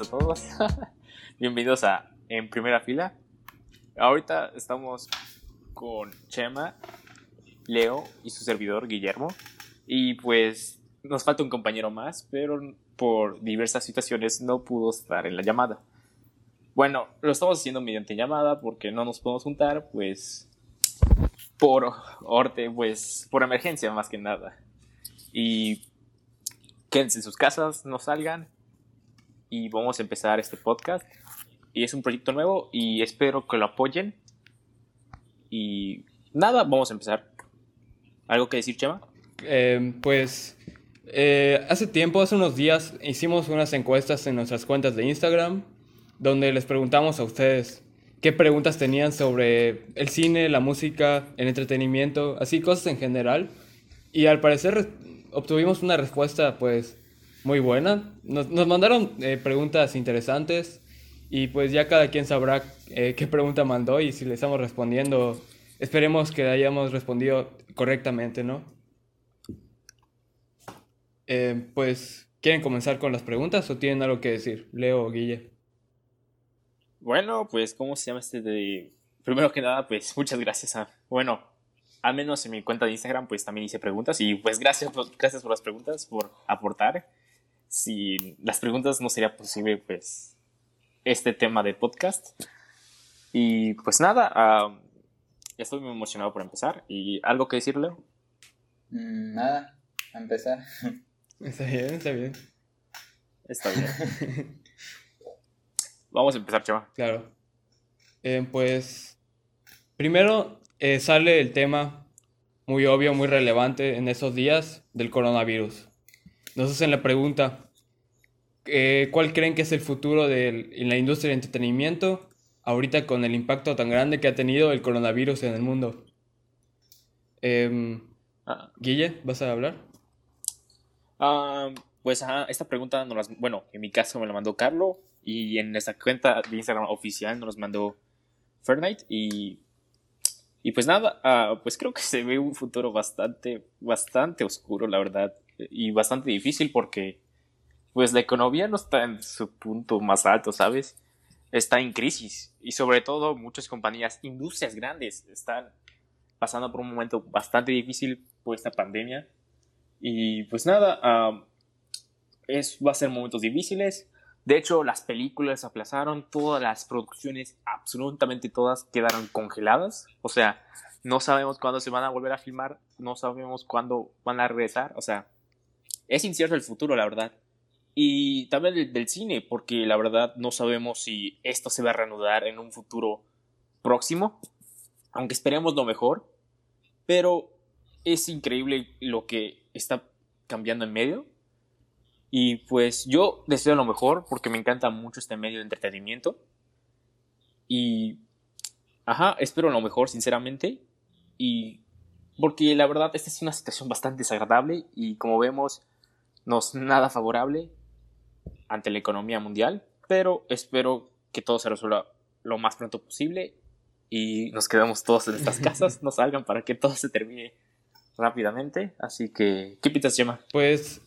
a todos. Bienvenidos a En Primera Fila. Ahorita estamos con Chema, Leo y su servidor Guillermo. Y pues nos falta un compañero más, pero por diversas situaciones no pudo estar en la llamada. Bueno, lo estamos haciendo mediante llamada porque no nos podemos juntar, pues por orte, pues por emergencia más que nada. Y quédense en sus casas, no salgan y vamos a empezar este podcast. Y es un proyecto nuevo y espero que lo apoyen. Y nada, vamos a empezar. ¿Algo que decir, Chema? Eh, pues eh, hace tiempo, hace unos días, hicimos unas encuestas en nuestras cuentas de Instagram donde les preguntamos a ustedes qué preguntas tenían sobre el cine, la música, el entretenimiento, así cosas en general. Y al parecer obtuvimos una respuesta pues muy buena. Nos, mandaron eh, preguntas interesantes y pues ya cada quien sabrá eh, qué pregunta mandó y si le estamos respondiendo, esperemos que hayamos respondido correctamente, ¿no? Eh, pues, ¿quieren comenzar con las preguntas o tienen algo que decir? Leo o Guille. Bueno, pues, ¿cómo se llama este? Primero que nada, pues, muchas gracias a... Bueno, al menos en mi cuenta de Instagram, pues, también hice preguntas y, pues, gracias, gracias por las preguntas, por aportar. Si las preguntas no sería posible, pues, este tema de podcast. Y, pues, nada, uh, estoy muy emocionado por empezar. ¿Y algo que decirle? Mm, nada, a empezar. Está bien, está bien. Está bien. Vamos a empezar, Chava. Claro. Eh, pues, primero eh, sale el tema muy obvio, muy relevante en esos días del coronavirus. Nos hacen la pregunta, eh, ¿cuál creen que es el futuro de la industria de entretenimiento ahorita con el impacto tan grande que ha tenido el coronavirus en el mundo? Em, ah. Guille, ¿vas a hablar? Ah, pues esta pregunta, nos las, bueno, en mi caso me la mandó Carlo y en esta cuenta de Instagram oficial nos mandó Fernite y, y pues nada, ah, pues creo que se ve un futuro bastante, bastante oscuro, la verdad, y bastante difícil porque pues la economía no está en su punto más alto, ¿sabes? Está en crisis y sobre todo muchas compañías, industrias grandes están pasando por un momento bastante difícil por esta pandemia. Y pues nada, ah, es, va a ser momentos difíciles. De hecho, las películas se aplazaron, todas las producciones, absolutamente todas, quedaron congeladas. O sea, no sabemos cuándo se van a volver a filmar, no sabemos cuándo van a regresar. O sea, es incierto el futuro, la verdad. Y también del, cine, porque la verdad no sabemos si esto se va a reanudar en un futuro próximo, aunque esperemos lo mejor. Pero es increíble lo que está cambiando en medio. Y pues yo deseo lo mejor porque me encanta mucho este medio de entretenimiento. Y, ajá, espero lo mejor, sinceramente. Y porque la verdad esta es una situación bastante desagradable y como vemos no es nada favorable ante la economía mundial. Pero espero que todo se resuelva lo más pronto posible y nos quedemos todos en estas casas, no salgan para que todo se termine rápidamente. Así que, ¿qué piensas, Gemma? Pues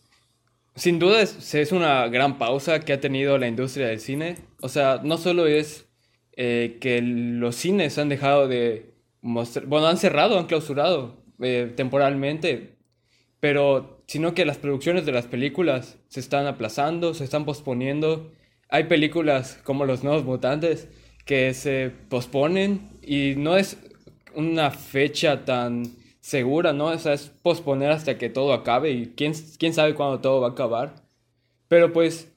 sin duda es, una gran pausa que ha tenido la industria del cine. O sea, no solo es eh, que los cines han dejado de mostrar, bueno, han cerrado, han clausurado eh, temporalmente, pero sino que las producciones de las películas se están aplazando, se están posponiendo. Hay películas como Los Nuevos Mutantes que se posponen y no es una fecha tan segura, ¿no? O sea, es posponer hasta que todo acabe y quién, quién sabe cuándo todo va a acabar. Pero pues,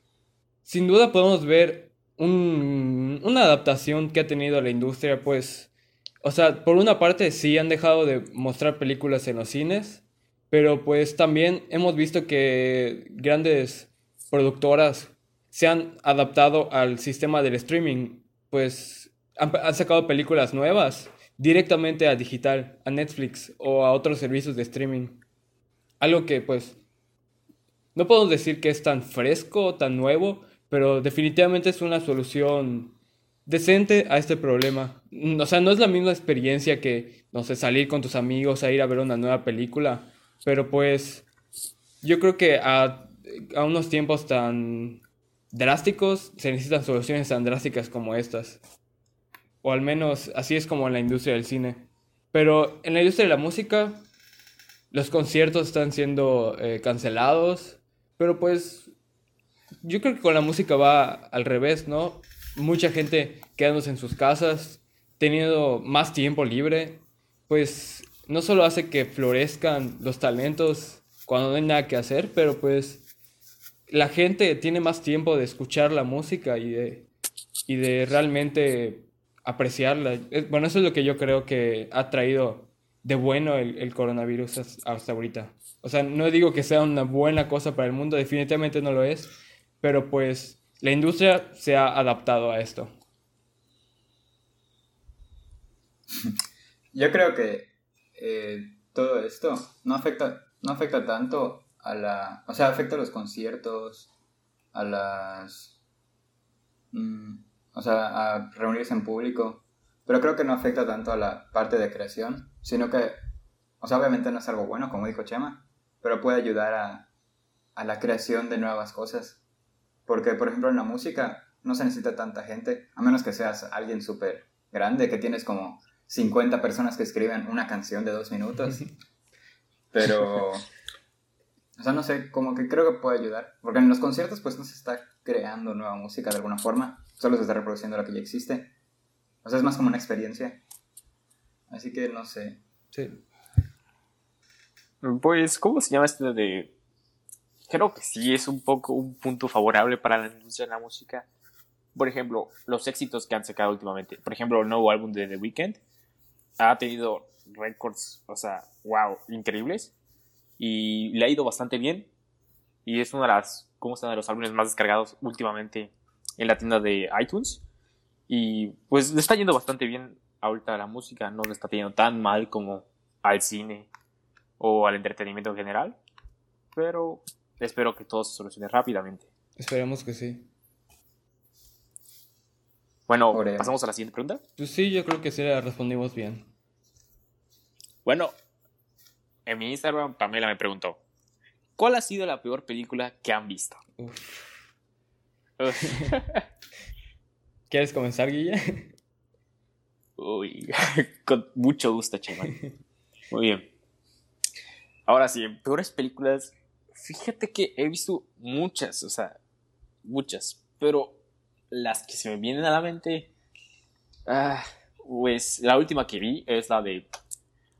sin duda podemos ver una adaptación que ha tenido la industria, pues, o sea, por una parte sí han dejado de mostrar películas en los cines, pero pues también hemos visto que grandes productoras se han adaptado al sistema del streaming, pues han sacado películas nuevas directamente a digital, a Netflix o a otros servicios de streaming. Algo que pues no podemos decir que es tan fresco tan nuevo, pero definitivamente es una solución decente a este problema. O sea, no es la misma experiencia que, no sé, salir con tus amigos a ir a ver una nueva película, pero pues yo creo que a, a unos tiempos tan drásticos, se necesitan soluciones tan drásticas como estas. O al menos así es como en la industria del cine. Pero en la industria de la música, los conciertos están siendo eh, cancelados. Pero pues yo creo que con la música va al revés, ¿no? Mucha gente quedándose en sus casas, teniendo más tiempo libre, pues no solo hace que florezcan los talentos cuando no hay nada que hacer, pero pues la gente tiene más tiempo de escuchar la música y de, y de realmente apreciarla. Bueno, eso es lo que yo creo que ha traído de bueno el, coronavirus hasta ahorita. O sea, no digo que sea una buena cosa para el mundo, definitivamente no lo es, pero pues la industria se ha adaptado a esto. Yo creo que eh, todo esto no afecta, no afecta tanto a la... O sea, afecta a los conciertos, a las... Mm, o sea, a reunirse en público, pero creo que no afecta tanto a la parte de creación, sino que, o sea, obviamente no es algo bueno, como dijo Chema, pero puede ayudar a, a la creación de nuevas cosas. Porque, por ejemplo, en la música no se necesita tanta gente, a menos que seas alguien súper grande, que tienes como 50 personas que escriben una canción de dos minutos. Pero, o sea, no sé, como que creo que puede ayudar. Porque en los conciertos pues no se está creando nueva música de alguna forma, solo se está reproduciendo lo que ya existe. O sea, es más como una experiencia. Así que no sé. Sí. Pues, ¿cómo se llama este de...? Creo que sí es un poco un punto favorable para la industria de la música. Por ejemplo, los éxitos que han sacado últimamente. Por ejemplo, el nuevo álbum de The Weeknd ha tenido récords, o sea, wow, increíbles. Y le ha ido bastante bien. Y es uno de las, ¿cómo de los álbumes más descargados últimamente en la tienda de iTunes. Y pues le está yendo bastante bien ahorita la música, no le está yendo tan mal como al cine o al entretenimiento en general. Pero espero que todo se solucione rápidamente. Esperemos que sí. Bueno, pasamos a la siguiente pregunta. Pues sí, yo creo que sí la respondimos bien. Bueno, en mi Instagram Pamela me preguntó, ¿cuál ha sido la peor película que han visto? ¿Quieres comenzar, Guilla? Uy, con mucho gusto, chaval. Muy bien. Ahora sí, en peores películas, fíjate que he visto muchas, o sea, muchas, pero las que se me vienen a la mente, ah, pues la última que vi es la de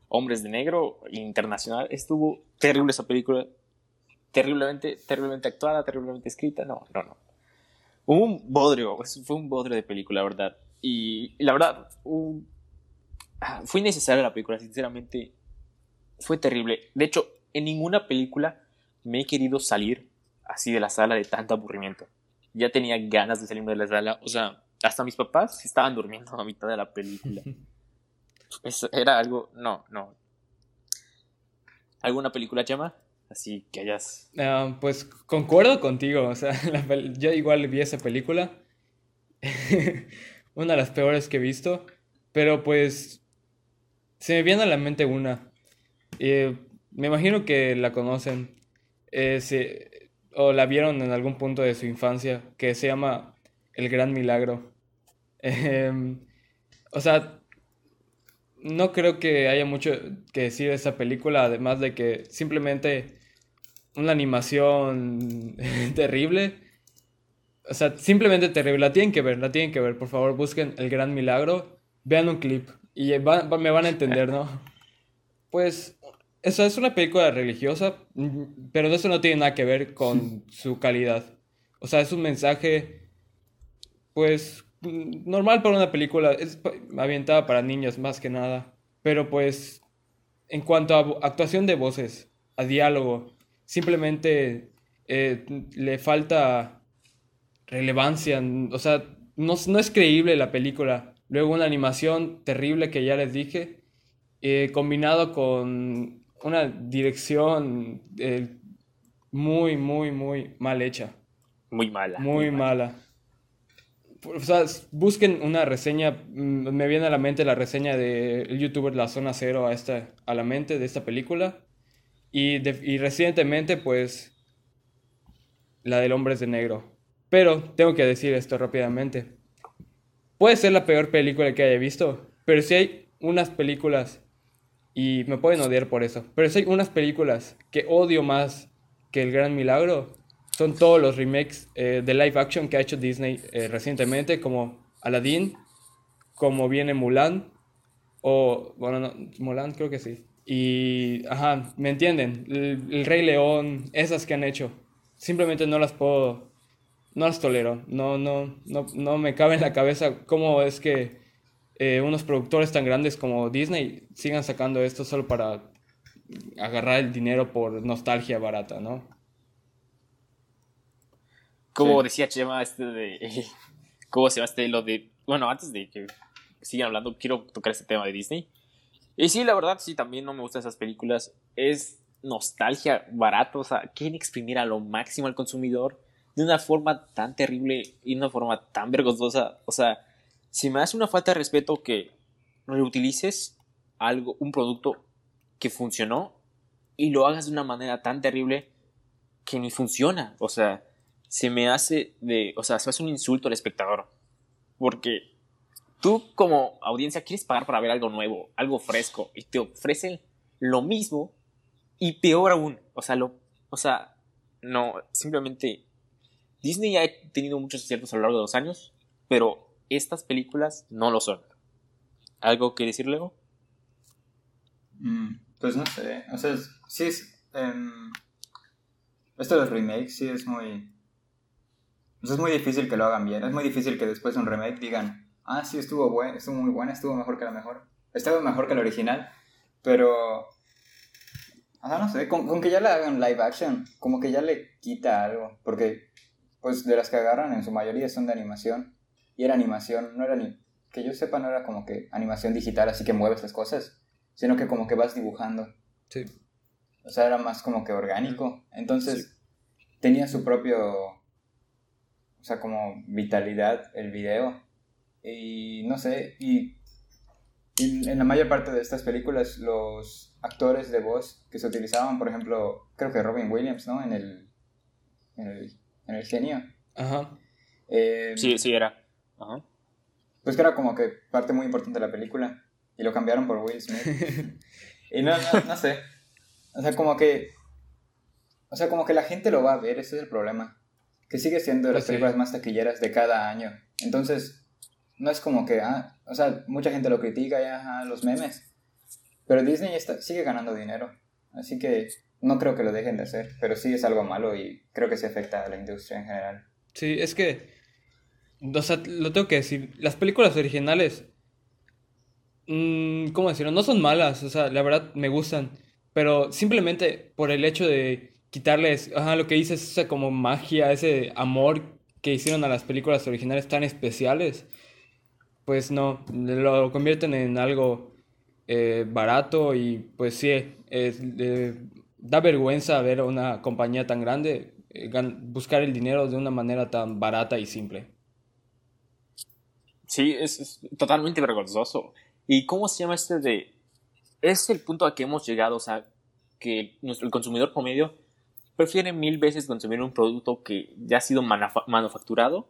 Hombres de Negro Internacional. Estuvo terrible esa película, terriblemente, terriblemente actuada, terriblemente escrita. No, no, no. Un bodrio, fue un bodrio de película, la verdad. Y, la verdad, ah, fue innecesaria la película, sinceramente. Fue terrible. De hecho, en ninguna película me he querido salir así de la sala de tanto aburrimiento ya tenía ganas de salirme de la sala. O sea, hasta mis papás estaban durmiendo a mitad de la película. Eso era algo. No, no. ¿Alguna película, llama Así que hayas. Ah, pues concuerdo contigo. O sea, yo igual vi esa película. una de las peores que he visto. Pero pues. Se me viene a la mente una. Eh, me imagino que la conocen. Eh, o la vieron en algún punto de su infancia, que se llama El Gran Milagro. Em, o sea, no creo que haya mucho que decir de esa película, además de que simplemente una animación terrible. O sea, simplemente terrible. La tienen que ver, la tienen que ver. Por favor, busquen El Gran Milagro, vean un clip y me van a entender, ¿no? Pues eso es una película religiosa, pero eso no tiene nada que ver con su calidad. O sea, es un mensaje, pues, normal para una película, es avientada para niños más que nada. Pero pues, en cuanto a actuación de voces, a diálogo, simplemente eh, le falta relevancia. O sea, no, no, es creíble la película. Luego una animación terrible que ya les dije, eh, combinado con una dirección eh, muy, muy, muy mal hecha. Muy mala. Muy, mala. O sea, busquen una reseña, mm, me viene a la mente la reseña del youtuber La Zona Cero a, esta, a la mente de esta película. Y, y recientemente, pues, la del Hombres de Negro. Pero tengo que decir esto rápidamente. Puede ser la peor película que haya visto, pero si hay unas películas, y me pueden odiar por eso, pero si hay unas películas que odio más que El Gran Milagro, son todos los remakes eh, de live action que ha hecho Disney eh, recientemente, como Aladdin, como viene Mulan, o, bueno, no, Mulan creo que sí. Y, ajá, ¿me entienden? El, Rey León, esas que han hecho, simplemente no las puedo, no las tolero. No, no, no, no me cabe en la cabeza cómo es que eh, unos productores tan grandes como Disney sigan sacando esto solo para agarrar el dinero por nostalgia barata, ¿no? Como decía Chema, este de. ¿Cómo se llama este? Lo de. Bueno, antes de que sigan hablando, quiero tocar este tema de Disney. Y sí, la verdad, sí, también no me gustan esas películas. Es nostalgia barato, o sea, quieren exprimir a lo máximo al consumidor de una forma tan terrible y de una forma tan vergonzosa. O sea, si me hace una falta de respeto que reutilices algo, un producto que funcionó y lo hagas de una manera tan terrible que ni funciona. O sea, se me hace de, o sea, se hace un insulto al espectador. Porque tú como audiencia quieres pagar para ver algo nuevo, algo fresco, y te ofrecen lo mismo y peor aún. O sea, lo, o sea, no, simplemente Disney ha tenido muchos aciertos a lo largo de los años, pero estas películas no lo son. ¿Algo que decir, Leo? Mm, pues no sé, o sea, sí es... Em, esto de los remakes sí es muy... es muy difícil que lo hagan bien, es muy difícil que después de un remake digan, ah, sí, estuvo bueno, estuvo muy buena, estuvo mejor que la mejor. Estaba mejor que la original, pero... Ah, no sé, con, que ya le hagan live action, como que ya le quita algo, porque pues de las que agarran en su mayoría son de animación, y era animación, no era ni... Que yo sepa, no era como que animación digital, así que mueves las cosas, sino que como que vas dibujando. Sí. O sea, era más como que orgánico. Entonces, tenía su propio, o sea, como vitalidad el video. Y no sé, y, en la mayor parte de estas películas los actores de voz que se utilizaban, por ejemplo, creo que Robin Williams, ¿no? En el, en el, en el genio. Ajá. Eh, sí, sí, era. Ajá. Pues que era como que parte muy importante de la película. Y lo cambiaron por Will Smith. y no, no, no sé. O sea, como que... O sea, como que la gente lo va a ver, ese es el problema. Que sigue siendo de las pues películas más taquilleras de cada año. Entonces, no es como que, ah, o sea, mucha gente lo critica ya, los memes, pero Disney está, sigue ganando dinero, así que no creo que lo dejen de hacer, pero sí es algo malo y creo que se afecta a la industria en general. Sí, es que, o sea, lo tengo que decir, las películas originales, mmm, ¿cómo decirlo? No son malas, o sea, la verdad me gustan, pero simplemente por el hecho de quitarles, ajá, lo que dices, esa como magia, ese amor que hicieron a las películas originales tan especiales, pues no, lo convierten en algo eh, barato y pues sí, da vergüenza ver una compañía tan grande eh, buscar el dinero de una manera tan barata y simple. Sí, es, totalmente vergonzoso. ¿Y cómo se llama este de...? Es el punto a que hemos llegado, o sea, que nuestro, el consumidor promedio prefiere mil veces consumir un producto que ya ha sido manufacturado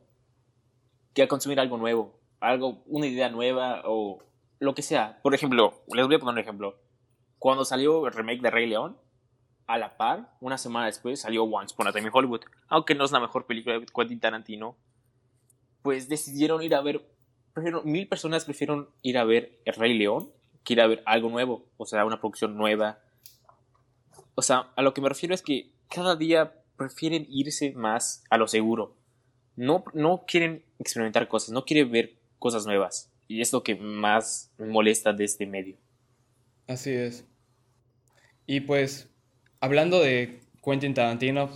que a consumir algo nuevo algo, una idea nueva o lo que sea. Por ejemplo, les voy a poner un ejemplo. Cuando salió el remake de Rey León, a la par, una semana después salió Once Upon a Time in Hollywood. Aunque no es la mejor película de Quentin Tarantino, pues decidieron ir a ver, mil personas prefieren ir a ver el Rey León que ir a ver algo nuevo, o sea, una producción nueva. O sea, a lo que me refiero es que cada día prefieren irse más a lo seguro. No, no quieren experimentar cosas, no quieren ver cosas nuevas. Y es lo que más me molesta de este medio. Así es. Y pues, hablando de Quentin Tarantino,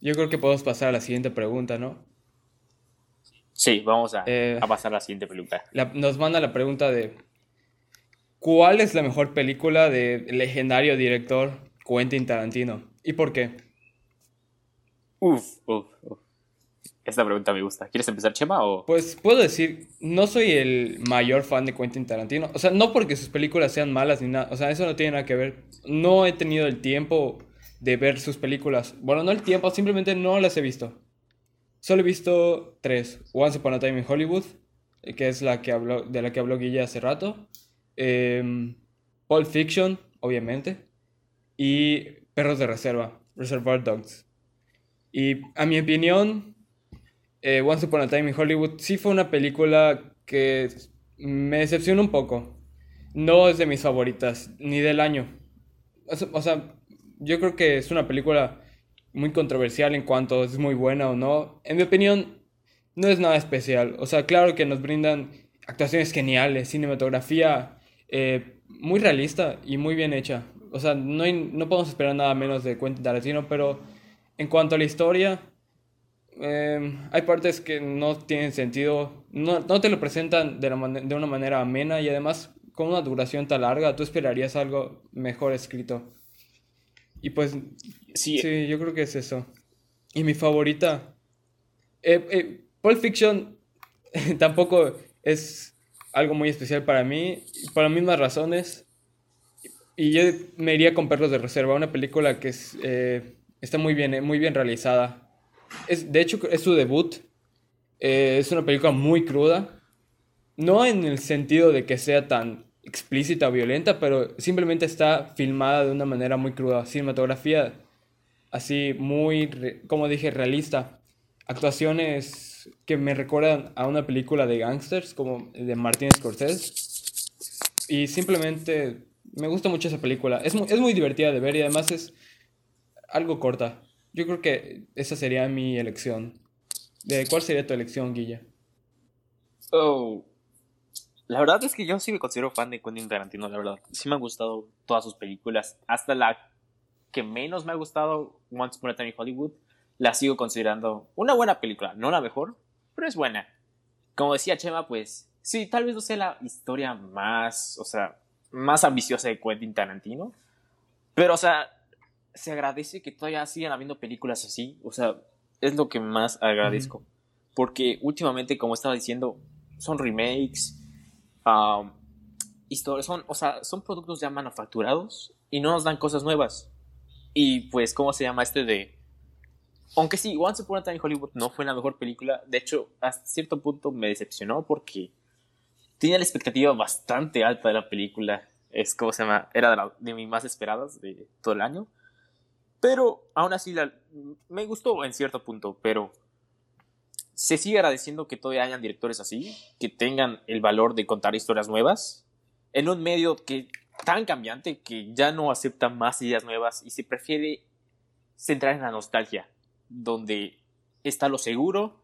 yo creo que podemos pasar a la siguiente pregunta, ¿no? Sí, vamos a, eh, pasar a la siguiente pregunta. nos manda la pregunta de, ¿cuál es la mejor película del legendario director Quentin Tarantino? ¿Y por qué? Uf, uf, uf. Esta pregunta me gusta. ¿Quieres empezar, Chema? O? Pues puedo decir, no soy el mayor fan de Quentin Tarantino. O sea, no porque sus películas sean malas ni nada. O sea, eso no tiene nada que ver. No he tenido el tiempo de ver sus películas. Bueno, no el tiempo, simplemente no las he visto. Solo he visto tres. Once Upon a Time in Hollywood, eh, que es la que habló, de la que habló Guilla hace rato. Eh, Pulp Fiction, obviamente. Y Perros de Reserva, Reservoir Dogs. Y a mi opinión, eh, Once Upon a Time in Hollywood sí fue una película que me decepcionó un poco. No es de mis favoritas, ni del año. O sea, yo creo que es una película muy controversial en cuanto es muy buena o no. En mi opinión, no es nada especial. O sea, claro que nos brindan actuaciones geniales, cinematografía eh, muy realista y muy bien hecha. O sea, no, no podemos esperar nada menos de Quentin Tarantino, pero en cuanto a la historia, eh, hay partes que no tienen sentido, no, no te lo presentan de, de una manera amena y además con una duración tan larga, tú esperarías algo mejor escrito. Y pues, sí, sí yo creo que es eso. Y mi favorita, eh, eh, Pulp Fiction tampoco es algo muy especial para mí, por las mismas razones. Y yo me iría con Perros de Reserva, una película que es, eh, está muy bien, muy bien realizada. Es, de hecho, es su debut. es una película muy cruda. No en el sentido de que sea tan explícita o violenta, pero simplemente está filmada de una manera muy cruda. Cinematografía así muy, como dije, realista. Actuaciones que me recuerdan a una película de gangsters como de Martin Scorsese. Y simplemente me gusta mucho esa película. Es muy, es muy divertida de ver y además es algo corta. Yo creo que esa sería mi elección. ¿De cuál sería tu elección, Guilla? Oh, la verdad es que yo sí me considero fan de Quentin Tarantino, la verdad. Sí me han gustado todas sus películas. Hasta la que menos me ha gustado, Once Upon a Time in Hollywood, la sigo considerando una buena película. No la mejor, pero es buena. Como decía Chema, pues sí, tal vez no sea la historia más, o sea, más ambiciosa de Quentin Tarantino. Pero, o sea, se agradece que todavía sigan habiendo películas así. O sea, es lo que más agradezco. Porque últimamente, como estaba diciendo, son remakes historias, son, o sea, son productos ya manufacturados y no nos dan cosas nuevas. Y pues, ¿cómo se llama este de... Aunque sí, Once Upon a Time in Hollywood no fue la mejor película, de hecho, hasta cierto punto me decepcionó porque tenía la expectativa bastante alta de la película. Es como se llama, era de, de mis más esperadas de todo el año. Pero aún así la, me gustó en cierto punto, pero se sigue agradeciendo que todavía hayan directores así, que tengan el valor de contar historias nuevas, en un medio que tan cambiante que ya no acepta más ideas nuevas y se prefiere centrar en la nostalgia, donde está lo seguro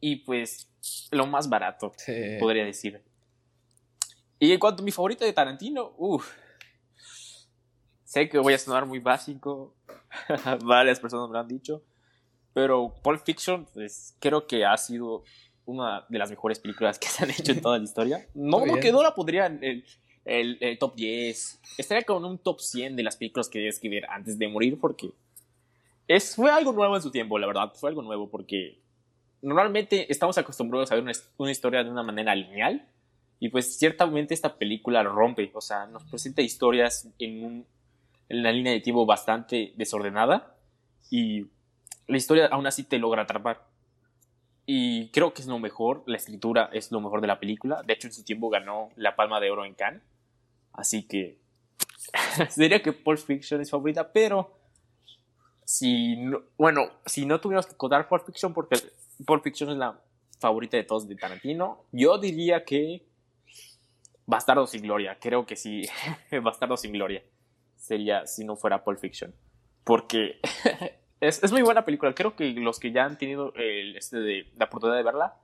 y pues lo más barato, podría decir. Y en cuanto a mi favorito de Tarantino, uff, sé que voy a sonar muy básico, varias personas me lo han dicho, pero Pulp Fiction, pues creo que ha sido una de las mejores películas que se han hecho en toda la historia. No, no que no la pondría en el, top 10. Estaría con un top 100 de las películas que que ver antes de morir porque es, fue algo nuevo en su tiempo, la verdad. Fue algo nuevo porque normalmente estamos acostumbrados a ver una, historia de una manera lineal y pues ciertamente esta película rompe. O sea, nos presenta historias en, un, en una línea de tiempo bastante desordenada y la historia aún así te logra atrapar. Y creo que es lo mejor, la escritura es lo mejor de la película. De hecho, en su tiempo ganó la Palma de Oro en Cannes. Así que diría que Pulp Fiction es favorita, pero si no, bueno, si no tuviéramos que contar Pulp Fiction, porque Pulp Fiction es la favorita de todos de Tarantino, yo diría que Bastardo sin Gloria. Creo que sí, Bastardo sin Gloria sería si no fuera Pulp Fiction. Porque Es, es, muy buena película. Creo que los que ya han tenido el, este de, la oportunidad de verla,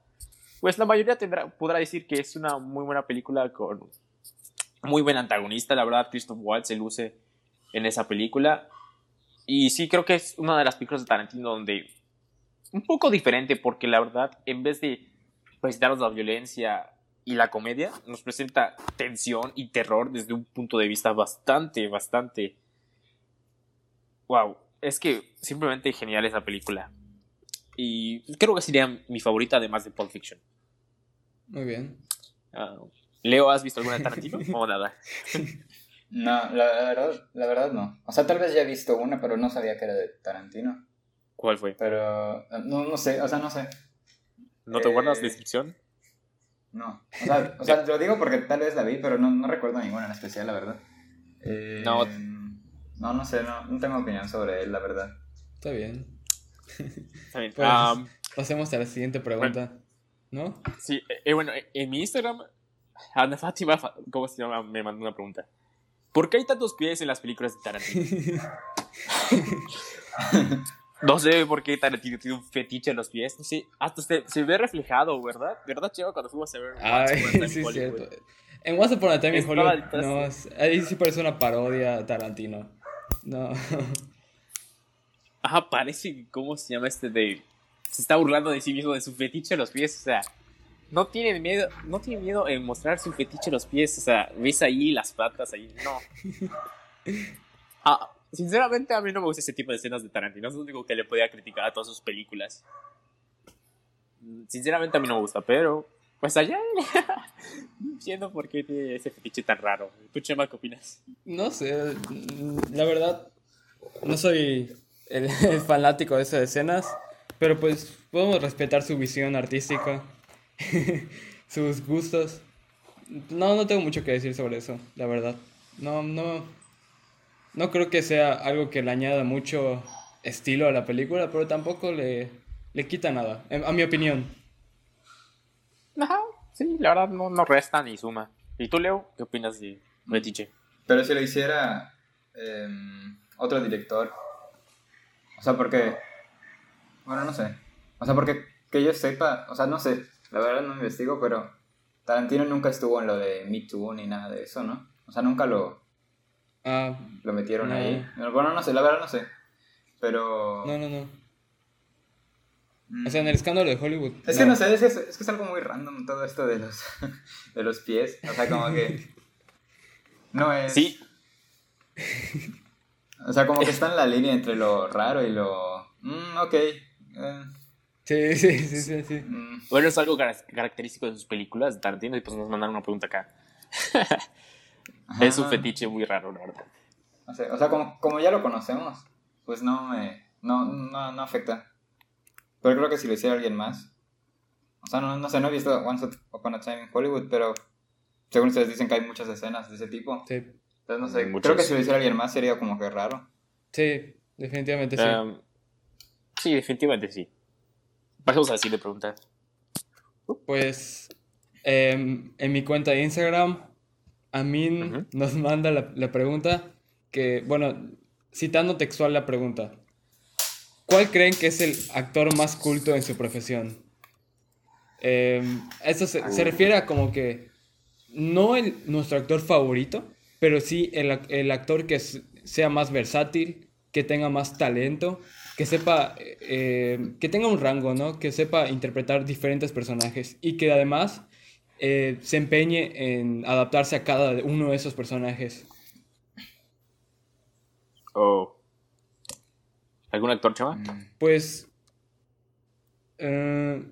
pues la mayoría tendrá, podrá decir que es una muy buena película con muy buen antagonista. La verdad, Christoph Waltz se luce en esa película. Y sí, creo que es una de las películas de Tarantino donde un poco diferente, porque la verdad, en vez de presentarnos la violencia y la comedia, nos presenta tensión y terror desde un punto de vista bastante, bastante. Wow, es que simplemente genial esa película. Y creo que sería mi favorita además de Pulp Fiction. Muy bien. Ah, Leo, ¿has visto alguna de Tarantino o nada? No, la, verdad, la verdad no. O sea, tal vez ya he visto una, pero no sabía que era de Tarantino. ¿Cuál fue? Pero eh, no, no sé, o sea, no sé. ¿No te guardas Eh, descripción? No. O sea, o sea, lo digo porque tal vez la vi, pero no, no recuerdo ninguna en especial, la verdad. Eh, No. No, no sé, no, no tengo opinión sobre él, la verdad. Está bien. Está bien. Pues- Pasemos a la siguiente pregunta. ¿No? sí, eh, bueno, en mi Instagram, Ana Fátima, ¿cómo se llama? Me mandó una pregunta. ¿Por qué hay tantos pies en las películas de Tarantino? No sé por qué Tarantino tiene un fetiche en los pies. No sé, hasta se, se ve reflejado, ¿verdad? ¿Verdad, Cheva? Cuando fuimos a ver Ay, sí, es cierto. En Once Upon a Time in Hollywood, no, ahí sí parece una parodia a Tarantino. No. Ajá, parece, ¿cómo se llama este de...? Se está burlando de sí mismo, de su fetiche en los pies, o sea... No tiene miedo, no tiene miedo en mostrar su fetiche en los pies, o sea, ves ahí las patas ahí, no. Ah, sinceramente a mí no me gusta ese tipo de escenas de Tarantino, es lo único que le podía criticar a todas sus películas. Sinceramente a mí no me gusta, pero... Pues allá... no entiendo por qué tiene ese fetiche tan raro. ¿Tú, Chema, qué opinas? No sé, mm, la verdad, no soy el, el fanático de esas escenas, pero pues podemos respetar su visión artística, sus gustos. No, no tengo mucho que decir sobre eso, la verdad. No, no, no creo que sea algo que le añada mucho estilo a la película, pero tampoco le, le quita nada, a mi opinión. Ajá, sí, la verdad no, no resta ni suma. ¿Y tú, Leo, qué opinas de fetiche? Pero si lo hiciera em, otro director. O sea, porque. Bueno, no sé. O sea, porque que yo sepa. O sea, no sé. La verdad no investigo, pero. Tarantino nunca estuvo en lo de Me Too ni nada de eso, ¿no? O sea, nunca lo, Ah, lo metieron No. ahí. Bueno, no sé, la verdad no sé. Pero. no, no, no. mm, O sea, en el escándalo de Hollywood. Es que no sé, es que es, es que es algo muy random todo esto de los, de los pies. O sea, como que. No es. Sí, O sea, como que está en la línea entre lo raro y lo. Mm, ok. eh, Sí, sí, sí, sí, sí. mm, bueno, es algo cara- característico de sus películas de Tarantino y pues nos mandaron una pregunta acá. ajá. Es un fetiche muy raro, la verdad. No sé, o sea, como, como ya lo conocemos, pues no me. No, no, no afecta. Pero creo que si lo hiciera alguien más. O sea, no, no sé, no he visto Once Upon a Time in Hollywood, pero. Según ustedes dicen que hay muchas escenas de ese tipo. Sí, Entonces, no sé, Muchas. creo que si lo hiciera alguien más sería como que raro. sí, definitivamente sí. Um, sí, definitivamente sí. Pasemos a la siguiente pregunta. Pues em, en mi cuenta de Instagram, Amin nos manda la, la pregunta que, bueno, citando textual la pregunta. ¿Cuál creen que es el actor más culto en su profesión? Em, eso se, se refiere a como que no el, nuestro actor favorito, pero sí el, el actor que sea más versátil, que tenga más talento, que sepa, eh, que tenga un rango, ¿no? Que sepa interpretar diferentes personajes y que además eh, se empeñe en adaptarse a cada uno de esos personajes. Oh. ¿Algún actor, Chema? Mm, Pues eh,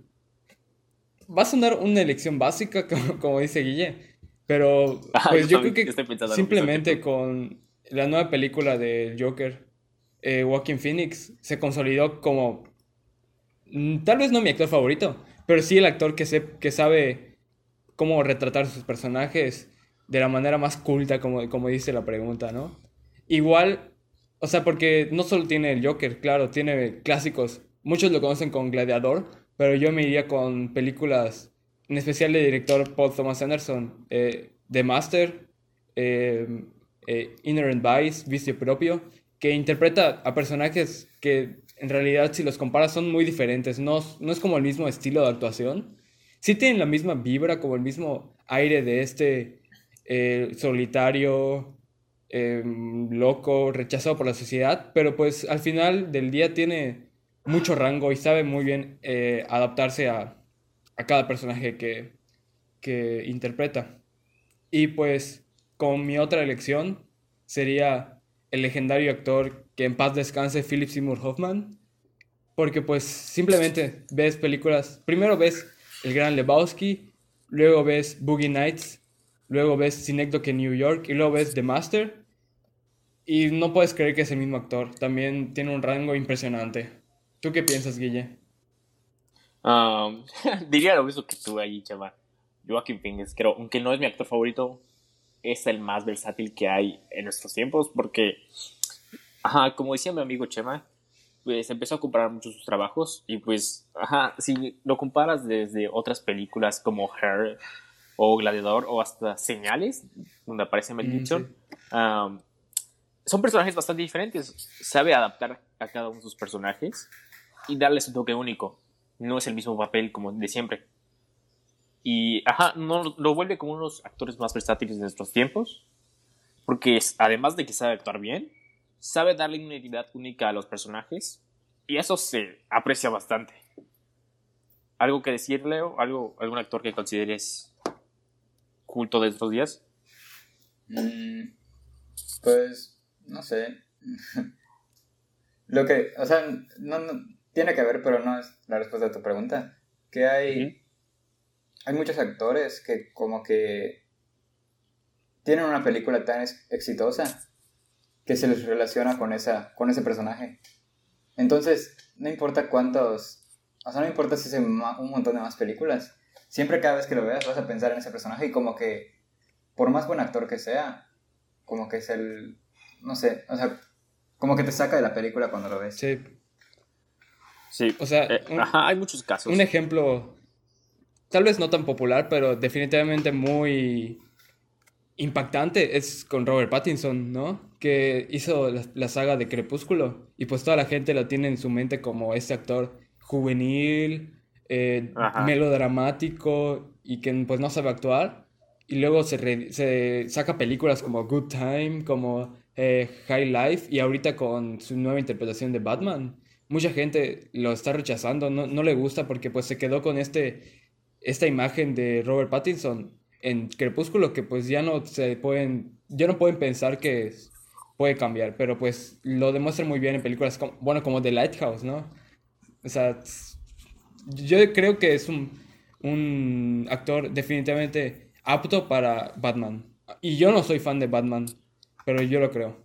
va a sonar una elección básica, como, como dice Guille, pero Ah, pues yo yo creo que simplemente con la nueva película de Joker, eh, Joaquin Phoenix se consolidó como mm, tal vez no mi actor favorito, pero sí el actor que, se, que sabe cómo retratar sus personajes de la manera más culta, como, como dice la pregunta, ¿no? Igual, o sea, porque no solo tiene el Joker, claro, tiene clásicos. Muchos lo conocen con Gladiador, pero yo me iría con películas, en especial de director Paul Thomas Anderson, eh, The Master, eh, eh, Inherent Vice, Vicio Propio, que interpreta a personajes que en realidad si los comparas son muy diferentes, no, no es como el mismo estilo de actuación. Sí tienen la misma vibra, como el mismo aire de este eh, solitario, eh, loco, rechazado por la sociedad, pero pues al final del día tiene mucho rango y sabe muy bien eh, adaptarse a, a cada personaje que, que interpreta. Y pues con mi otra elección sería el legendario actor que en paz descanse Philip Seymour Hoffman, porque pues simplemente ves películas, primero ves El Gran Lebowski, luego ves Boogie Nights, luego ves Synecdoche New York y luego ves The Master y no puedes creer que es el mismo actor, también tiene un rango impresionante. ¿Tú qué piensas, Guille? Um, diría lo mismo que tú ahí, chava. Joaquin Phoenix, creo, aunque no es mi actor favorito, es el más versátil que hay en nuestros tiempos porque, ajá, como decía mi amigo Chema, pues empezó a comparar muchos sus trabajos y pues, ajá, si lo comparas desde otras películas como Her o Gladiador o hasta Señales, donde aparece Mel Gibson, son personajes bastante diferentes. Sabe adaptar a cada uno de sus personajes y darle su toque único. No es el mismo papel como de siempre. Y, ajá, no, lo vuelve como uno de los actores más versátiles de nuestros tiempos. Porque es, además de que sabe actuar bien, sabe darle una identidad única a los personajes. Y eso se aprecia bastante. ¿Algo que decir, Leo? ¿Algo, ¿Algún actor que consideres culto de estos días? Mm, pues, no sé. Lo que, o sea, no, tiene que ver, pero no es la respuesta a tu pregunta. Que hay hay muchos actores que como que tienen una película tan exitosa que se les relaciona con, esa, con ese personaje. Entonces, no importa cuántos, o sea, no importa si es un montón de más películas, siempre cada vez que lo veas vas a pensar en ese personaje y como que, por más buen actor que sea, como que es el, no sé, o sea, como que te saca de la película cuando lo ves. Sí. Sí. O sea, eh, hay muchos casos. Un ejemplo tal vez no tan popular, pero definitivamente muy impactante es con Robert Pattinson, ¿no? Que hizo la, saga de Crepúsculo y pues toda la gente lo tiene en su mente como este actor juvenil, eh, melodramático y que pues no sabe actuar. Y luego se, se saca películas como Good Time, como eh, High Life y ahorita con su nueva interpretación de Batman. Mucha gente lo está rechazando, no, no le gusta porque pues se quedó con este esta imagen de Robert Pattinson en Crepúsculo que pues ya no se pueden, ya no pueden pensar que puede cambiar, pero pues lo demuestra muy bien en películas como, bueno, como The Lighthouse, ¿no? O sea, yo creo que es un, un actor definitivamente apto para Batman. Y yo no soy fan de Batman, pero yo lo creo.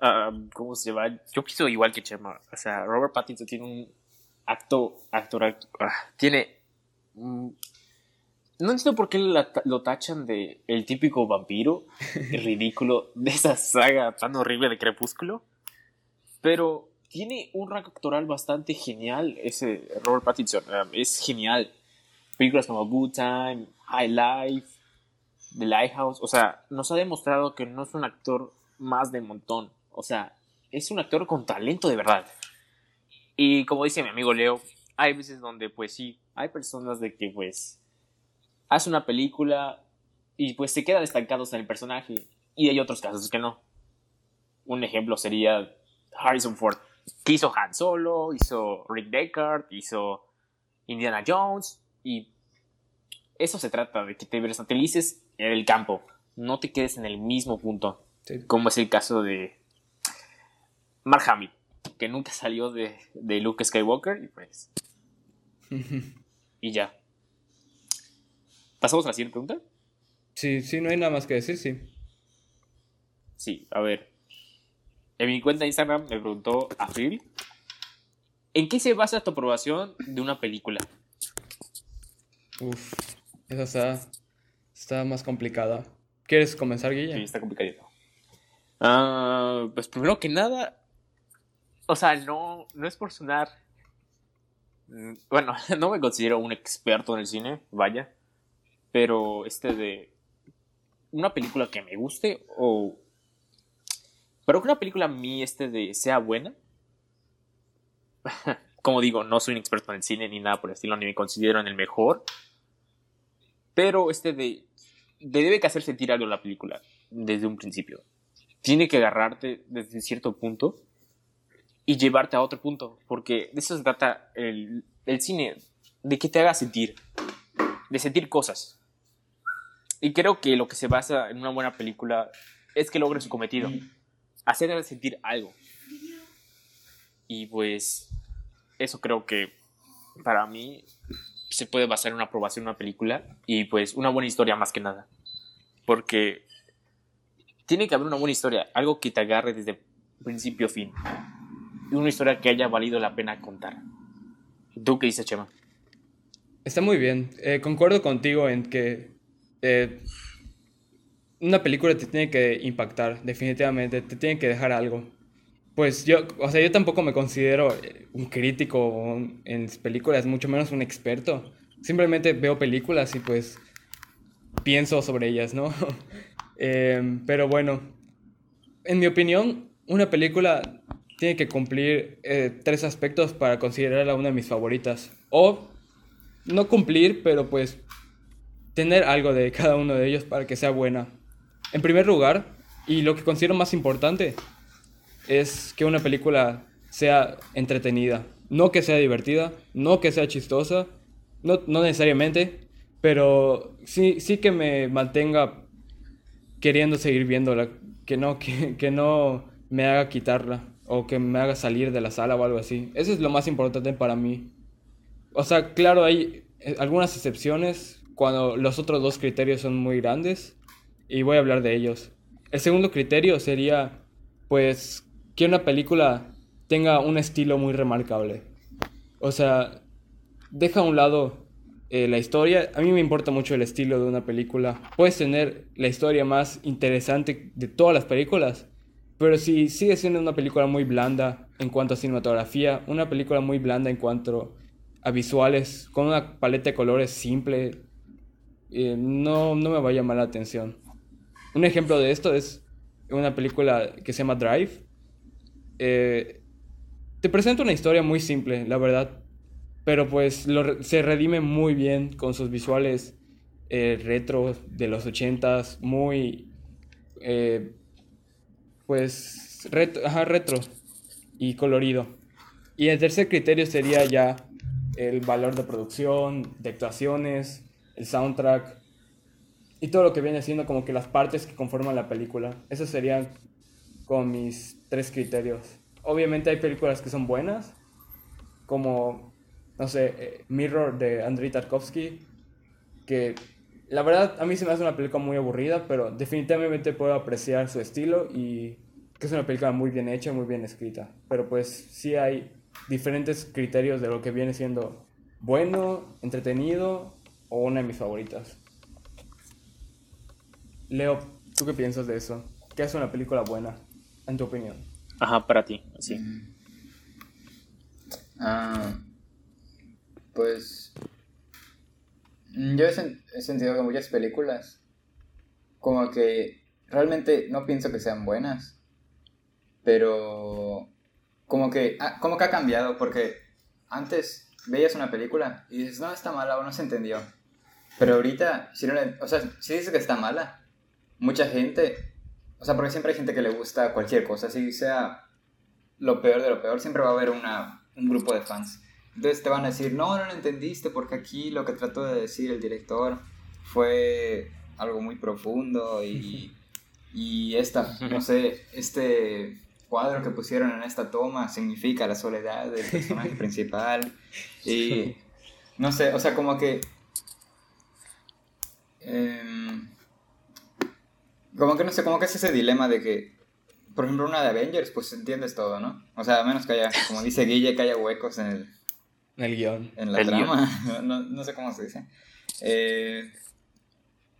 Ah, ¿Cómo se llama? Yo pienso igual que Chema. O sea, Robert Pattinson tiene un acto, actor, ah, tiene no entiendo por qué lo tachan de el típico vampiro ridículo de esa saga tan horrible de Crepúsculo. Pero tiene un rango actoral bastante genial ese Robert Pattinson. Um, es genial. Películas como Good Time, High Life, The Lighthouse. O sea, nos ha demostrado que no es un actor más de montón. O sea, es un actor con talento de verdad. Y como dice mi amigo Leo, hay veces donde pues sí, hay personas de que pues hace una película y pues se quedan estancados en el personaje y hay otros casos que no. Un ejemplo sería Harrison Ford, que hizo Han Solo, hizo Rick Deckard, hizo Indiana Jones y eso se trata de que te versatilices en el campo, no te quedes en el mismo punto, como es el caso de Mark Hamill, que nunca salió de, de Luke Skywalker y pues y ya. ¿Pasamos a la siguiente pregunta? Sí, sí, no hay nada más que decir, sí. Sí, a ver. En mi cuenta de Instagram me preguntó Phil ¿en qué se basa tu aprobación de una película? Uf, esa está, está más complicada. ¿Quieres comenzar, Guilla? Sí, está complicadito. Ah, pues primero que nada, o sea, no, no es por sonar bueno, no me considero un experto en el cine, vaya. Pero este de. Una película que me guste o. Pero que una película a mí este de sea buena. Como digo, no soy un experto en el cine ni nada por el estilo, ni me considero en el mejor. Pero este de. debe que hacer la película desde un principio. Tiene que agarrarte desde cierto punto y llevarte a otro punto, porque de eso se trata el, cine, de que te haga sentir, de sentir cosas. Y creo que lo que se basa en una buena película es que logre su cometido, hacer sentir algo. Y pues eso creo que para mí se puede basar en una aprobación de una película y pues una buena historia más que nada. Porque tiene que haber una buena historia, algo que te agarre desde principio a fin. Una historia que haya valido la pena contar. ¿Tú qué dices, Chema? Está muy bien. Eh, concuerdo contigo en que eh, una película te tiene que impactar, definitivamente, te tiene que dejar algo. Pues yo, o sea, yo tampoco me considero eh, un crítico en películas, mucho menos un experto. Simplemente veo películas y pues pienso sobre ellas, ¿no? Em, pero bueno, en mi opinión, una película tiene que cumplir eh, tres aspectos para considerarla una de mis favoritas. O no cumplir, pero pues tener algo de cada uno de ellos para que sea buena. En primer lugar, y lo que considero más importante, es que una película sea entretenida. No que sea divertida, no que sea chistosa, no, no necesariamente, pero sí, sí que me mantenga queriendo seguir viéndola, que no, que, que no me haga quitarla o que me haga salir de la sala o algo así. Eso es lo más importante para mí. O sea, claro, hay eh, algunas excepciones cuando los otros dos criterios son muy grandes y voy a hablar de ellos. El segundo criterio sería, pues, que una película tenga un estilo muy remarcable. O sea, deja a un lado eh, la historia. A mí me importa mucho el estilo de una película. Puedes tener la historia más interesante de todas las películas, pero si sigue siendo una película muy blanda en cuanto a cinematografía, una película muy blanda en cuanto a visuales, con una paleta de colores simple, eh, no, no me va a llamar la atención. Un ejemplo de esto es una película que se llama Drive, eh, te presenta una historia muy simple, la verdad. Pero pues se redime muy bien con sus visuales eh, retro de los ochentas, muy... pues retro, retro y colorido. Y el tercer criterio sería ya el valor de producción, de actuaciones, el soundtrack y todo lo que viene siendo como que las partes que conforman la película. Esos serían con mis tres criterios. Obviamente hay películas que son buenas, como, no sé, eh, Mirror de Andrei Tarkovsky, que la verdad a mí se me hace una película muy aburrida, pero definitivamente puedo apreciar su estilo y que es una película muy bien hecha, muy bien escrita. Pero pues sí hay diferentes criterios de lo que viene siendo bueno, entretenido o una de mis favoritas. Leo, ¿tú qué piensas de eso? ¿Qué es una película buena? en tu opinión? Ajá, para ti, sí. Mm. Ah, pues yo he, sentido que muchas películas como que realmente no pienso que sean buenas, pero como que, ah, como que ha cambiado, porque antes veías una película y dices, no, está mala o no se entendió. Pero ahorita, si no o sea, si dices que está mala, mucha gente o sea, porque siempre hay gente que le gusta cualquier cosa, si sea lo peor de lo peor, siempre va a haber una, un grupo de fans. Entonces te van a decir, no, no lo entendiste porque aquí lo que trató de decir el director fue algo muy profundo y, y esta, no sé, este cuadro que pusieron en esta toma significa la soledad del personaje principal y no sé, o sea, como que... Eh, como que no sé, como que es ese dilema de que, por ejemplo, una de Avengers, pues entiendes todo, ¿no? O sea, a menos que haya, como dice Guille, que haya huecos en el, en el guion. En la trama, no, no, sé cómo se dice. Eh,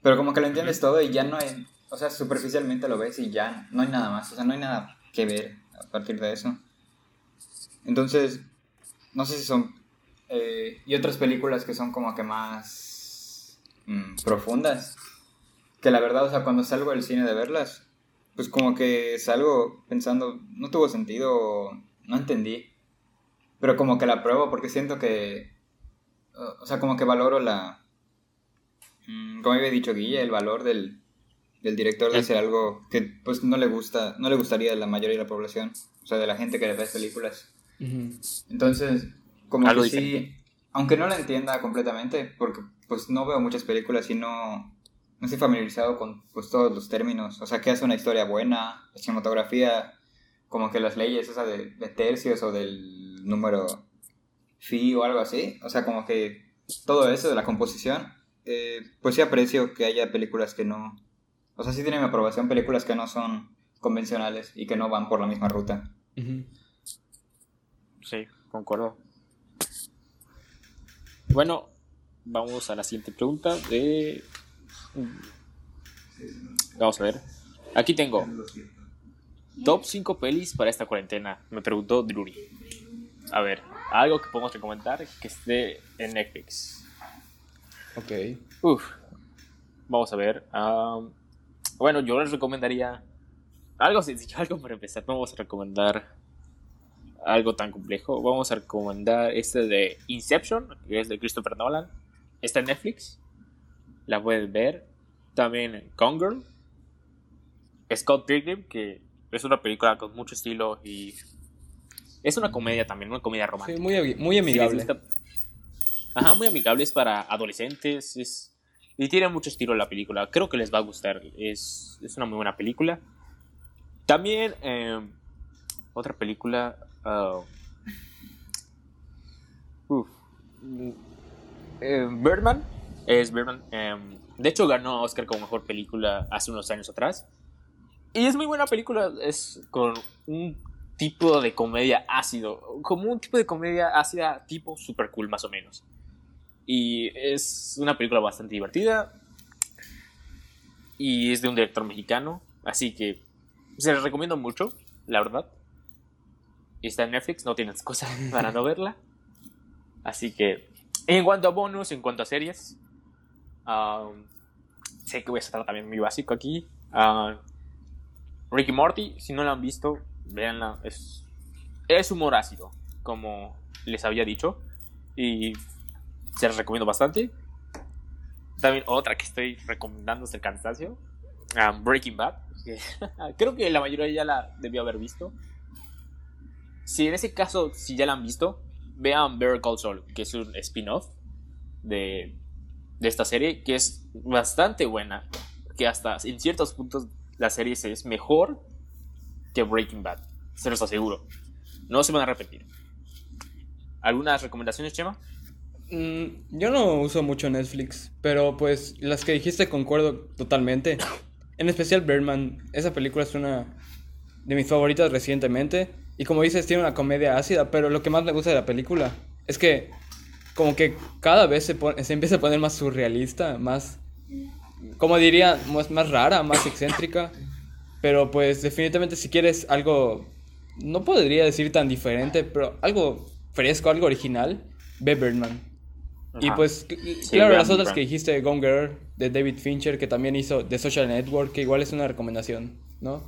pero como que lo entiendes todo y ya no hay, o sea, superficialmente lo ves y ya no hay nada más, o sea, no hay nada que ver a partir de eso. Entonces, no sé si son... Eh, y otras películas que son como que más mm, profundas que la verdad, o sea, cuando salgo del cine de verlas, pues como que salgo pensando, no tuvo sentido, no entendí. Pero como que la pruebo porque siento que, o sea, como que valoro la, mm, como había dicho Guille, el valor del, del director de hacer algo que pues no le gusta, no le gustaría a la mayoría de la población, o sea, de la gente que le ve películas. Entonces, como que sí, aunque no la entienda completamente, porque pues no veo muchas películas y no, no estoy familiarizado con pues, todos los términos. O sea, ¿qué hace una historia buena? La cinematografía, como que las leyes esas de, tercios o del número phi o algo así. O sea, como que todo eso de la composición. Eh, pues sí aprecio que haya películas que no... O sea, sí tienen mi aprobación películas que no son convencionales y que no van por la misma ruta. Sí, concuerdo. Bueno, vamos a la siguiente pregunta de... Vamos a ver. Aquí tengo top 5 pelis para esta cuarentena. Me preguntó Drury. A ver, algo que podemos recomendar que esté en Netflix. Ok. Uf. Vamos a ver. um, bueno, yo les recomendaría algo sencillo, algo para empezar. No vamos a recomendar algo tan complejo. Vamos a recomendar este de Inception, que es de Christopher Nolan. Está en Netflix. La puedes ver. También Gone Girl. Scott Pilgrim, que es una película con mucho estilo y es una comedia también, una comedia romántica. Sí, muy, muy amigable. Ajá, muy amigable, es para adolescentes. Es... Y tiene mucho estilo la película. Creo que les va a gustar. Es, es una muy buena película. También, eh, otra película. uf, eh, Birdman. Es Birdman. eh, de hecho, ganó Oscar como mejor película hace unos años atrás. Y es muy buena película. Es con un tipo de comedia ácido. Como un tipo de comedia ácida, tipo super cool, más o menos. Y es una película bastante divertida. Y es de un director mexicano. Así que se les recomiendo mucho, la verdad. Está en Netflix, no tienes excusa para no verla. Así que, en cuanto a bonus, en cuanto a series, um, sé que voy a estar también muy básico aquí. Ah, Ricky Morty, si no la han visto, véanla. Es, es humor ácido, como les había dicho. Y se las recomiendo bastante. También otra que estoy recomendando es el cansancio. ah, Breaking Bad. Creo que la mayoría ya la debió haber visto. Si en ese caso, si ya la han visto, vean Better Call Saul, que es un spin-off de, de esta serie, que es bastante buena. Que hasta en ciertos puntos la serie se- es mejor que Breaking Bad. Se los aseguro. No se van a repetir. ¿Algunas recomendaciones, Chema? Mm, yo no uso mucho Netflix, pero pues las que dijiste concuerdo totalmente. En especial Birdman, esa película es una de mis favoritas recientemente. Y como dices, tiene una comedia ácida, pero lo que más me gusta de la película es que como que cada vez se, pone- se empieza a poner más surrealista, más, como diría, más, más rara, más excéntrica. Pero pues definitivamente si quieres algo, no podría decir tan diferente, pero algo fresco, algo original, ve Birdman. Y pues, Sí, claro, las otras que dijiste, Gone Girl, de David Fincher, que también hizo The Social Network, que igual es una recomendación, ¿no?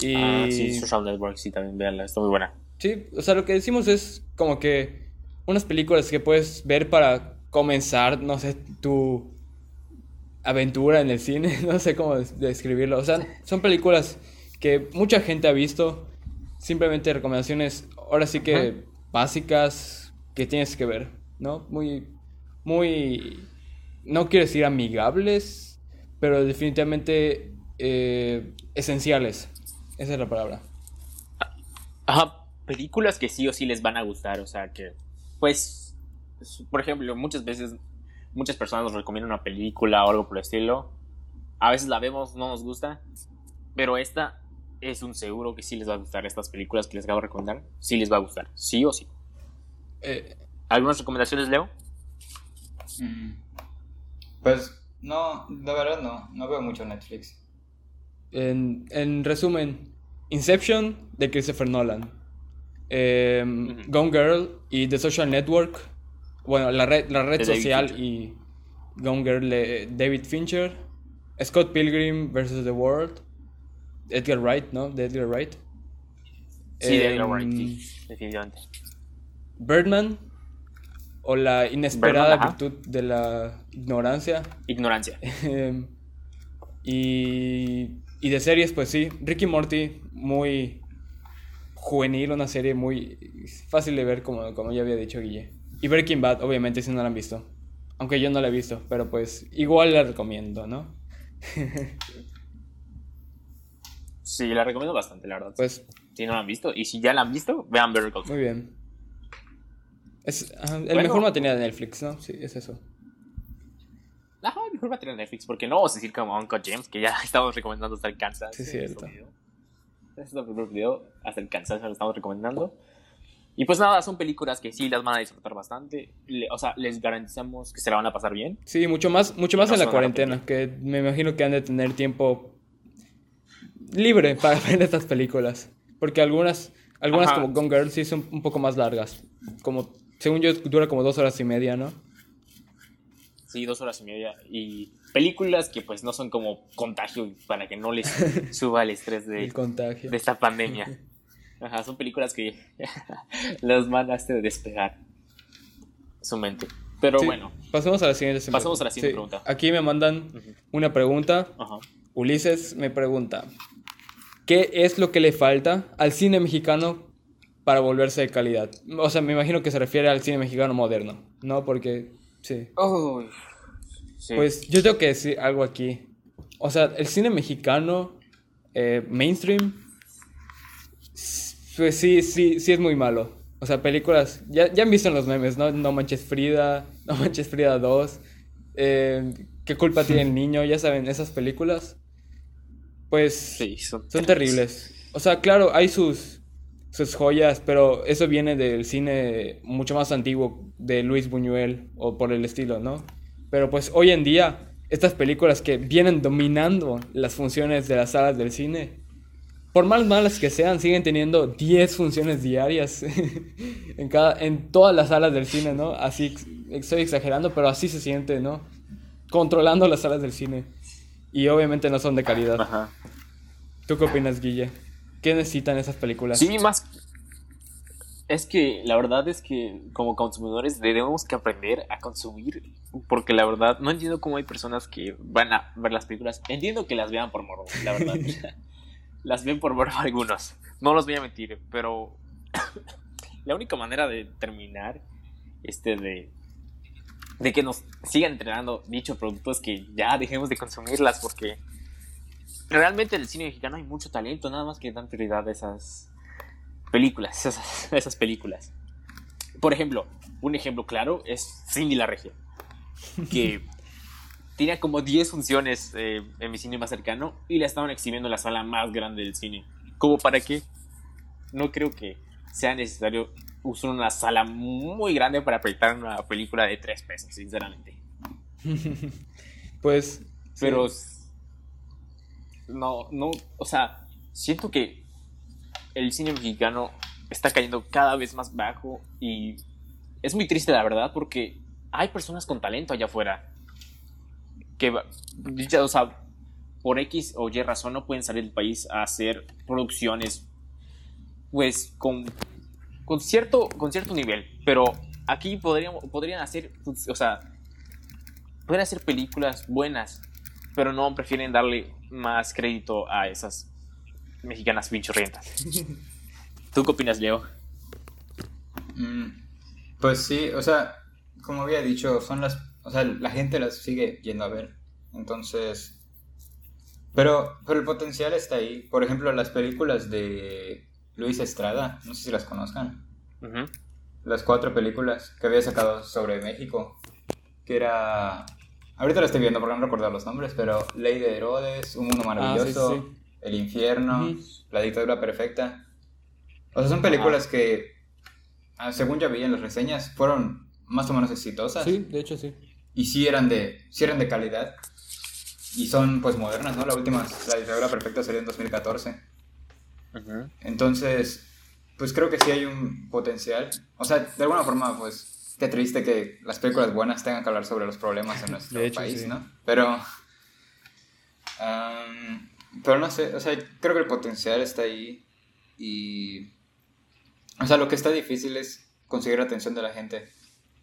Y... Ah, sí, Social Network, sí, también véanla, está muy buena. Sí, o sea, lo que decimos es como que unas películas que puedes ver para comenzar, no sé, tu aventura en el cine, no sé cómo des- describirlo. O sea, son películas que mucha gente ha visto, simplemente recomendaciones, ahora sí que Ajá. básicas que tienes que ver, ¿no? Muy, muy, no quiero decir amigables, pero definitivamente eh, esenciales. Esa es la palabra. Ajá, películas que sí o sí les van a gustar, o sea que, pues, por ejemplo, muchas veces, muchas personas nos recomiendan una película o algo por el estilo. A veces la vemos, no nos gusta, pero esta es un seguro que sí les va a gustar. Estas películas que les acabo de recomendar, sí les va a gustar, sí o sí. Eh, ¿Algunas recomendaciones, Leo? Mm. Pues no, la verdad no, no veo mucho Netflix. En, en resumen, Inception de Christopher Nolan, eh, Ujú. Gone Girl y The Social Network, bueno, la red, la red social Fincher. y Gone Girl de David Fincher, Scott Pilgrim vs. The World, Edgar Wright, ¿no? De Edgar Wright. Sí, de Em, Edgar Wright, sí, definitivamente. Birdman o La inesperada Birdman, virtud de la ignorancia. Ignorancia. Em, y, y de series, pues sí, Ricky Morty, muy juvenil, una serie muy fácil de ver, como, como ya había dicho Guille. Y Breaking Bad, obviamente, si no la han visto. Aunque yo no la he visto, pero pues igual la recomiendo, ¿no? Sí, la recomiendo bastante, la verdad. Pues si no la han visto, y si ya la han visto, vean Better Call Saul. muy bien. Es el Bueno. mejor material de Netflix, ¿no? Sí, es eso. Ajá, mejor va a tener Netflix, porque no vamos a decir como Uncle James, que ya estamos recomendando hasta el cansancio. Sí, cierto. este es el primer video, hasta el cansancio lo estamos recomendando. Y pues nada, son películas que sí las van a disfrutar bastante. o sea, les garantizamos que se la van a pasar bien. Sí, mucho más, mucho más en la cuarentena, que me imagino que han de tener tiempo libre para ver estas películas. Porque algunas, algunas como Gone Girl sí son un poco más largas. Como, según yo, dura como dos horas y media, ¿no? Sí, dos horas y media. Y películas que pues no son como contagio para que no les suba el estrés de, de esta pandemia. Ajá, son películas que las van a hacer despegar su mente. Pero bueno. Pasemos a la siguiente, pasemos a la siguiente pregunta. Aquí me mandan una pregunta. Ulises me pregunta: ¿Qué es lo que le falta al cine mexicano para volverse de calidad? O sea, me imagino que se refiere al cine mexicano moderno, ¿no? Porque, sí. Pues yo tengo que decir algo aquí. O sea, el cine mexicano eh, mainstream pues sí, sí, sí es muy malo. O sea, películas, ya, ya han visto en los memes, ¿no? No Manches Frida, No Manches Frida 2, eh, ¿Qué culpa tiene el niño? Ya saben, esas películas, pues sí, son, terribles. O sea, claro, hay sus, sus joyas, pero eso viene del cine mucho más antiguo, de Luis Buñuel o por el estilo, ¿no? Pero pues hoy en día, estas películas que vienen dominando las funciones de las salas del cine, por más malas que sean, siguen teniendo 10 funciones diarias en, cada, en todas las salas del cine, ¿no? Así, estoy exagerando, pero así se siente, ¿no? Controlando las salas del cine. Y obviamente no son de calidad. Ajá. ¿Tú qué opinas, Guille? ¿Qué necesitan esas películas? Sí, más... Es que la verdad es que como consumidores debemos que aprender a consumir porque la verdad no entiendo cómo hay personas que van a ver las películas. Entiendo que las vean por morro, la verdad. las ven por ver algunos. No los voy a mentir, pero la única manera de terminar este de de que nos sigan entrenando dicho producto es que ya dejemos de consumirlas porque realmente en el cine mexicano hay mucho talento, nada más que dan prioridad a esas películas, esas, esas películas. Por ejemplo, un ejemplo claro es Cindy la Regia, que tenía como 10 funciones eh, en mi cine más cercano y la estaban exhibiendo en la sala más grande del cine. ¿Cómo para qué? No creo que sea necesario usar una sala muy grande para proyectar una película de 3 pesos, sinceramente. pues. Pero. No, no. O sea, siento que el cine mexicano está cayendo cada vez más bajo y es muy triste, la verdad, porque hay personas con talento allá afuera que, o sea, por X o Y razón no pueden salir del país a hacer producciones, pues, con, con, cierto, con cierto nivel. Pero aquí podrían, podrían hacer, o sea, pueden hacer películas buenas, pero no prefieren darle más crédito a esas mexicanas pinchorrientas. ¿Tú qué opinas, Leo? Mm, pues sí, o sea, como había dicho, son las o sea, la gente las sigue yendo a ver. Entonces... Pero, pero el potencial está ahí. Por ejemplo, las películas de Luis Estrada, no sé si las conozcan. Las cuatro películas que había sacado sobre México. Que era... Ahorita la estoy viendo porque no recuerdo los nombres, pero Ley de Herodes, Un Mundo ah, Maravilloso, El Infierno, La Dictadura Perfecta. O sea, son películas que, ah, según ya vi en las reseñas, fueron más o menos exitosas. Sí, de hecho sí y sí eran de, sí eran de calidad. Y son pues modernas, ¿no? La última, la dictadura perfecta salió en 2014. Entonces, pues creo que sí hay un potencial. O sea, de alguna forma, pues, qué triste que las películas buenas tengan que hablar sobre los problemas en nuestro país, ¿no? Pero, pero no sé, o sea, creo que el potencial está ahí. Y, o sea, lo que está difícil es conseguir la atención de la gente.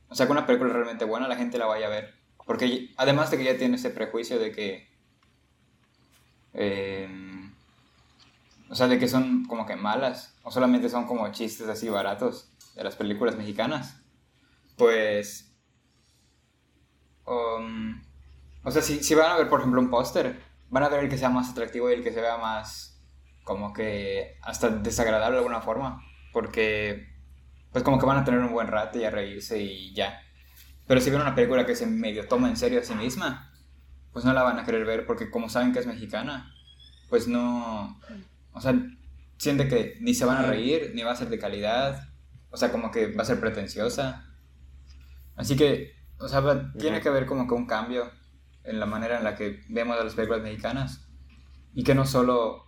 O sea, que una película realmente buena la gente la vaya a ver. Porque además de que ya tiene ese prejuicio de que... Em, o sea, de que son como que malas. O solamente son como chistes así baratos de las películas mexicanas. Pues... Um, o sea, si, si van a ver, por ejemplo, un póster, van a ver el que sea más atractivo y el que se vea más como que hasta desagradable de alguna forma. Porque pues como que van a tener un buen rato y a reírse y ya. Pero si ven una película que se medio toma en serio a sí misma, pues no la van a querer ver porque como saben que es mexicana, pues no, o sea, siente que ni se van a reír, ni va a ser de calidad, o sea, como que va a ser pretenciosa. Así que, o sea, va- tiene que haber como que un cambio en la manera en la que vemos a las películas mexicanas. Y que no solo...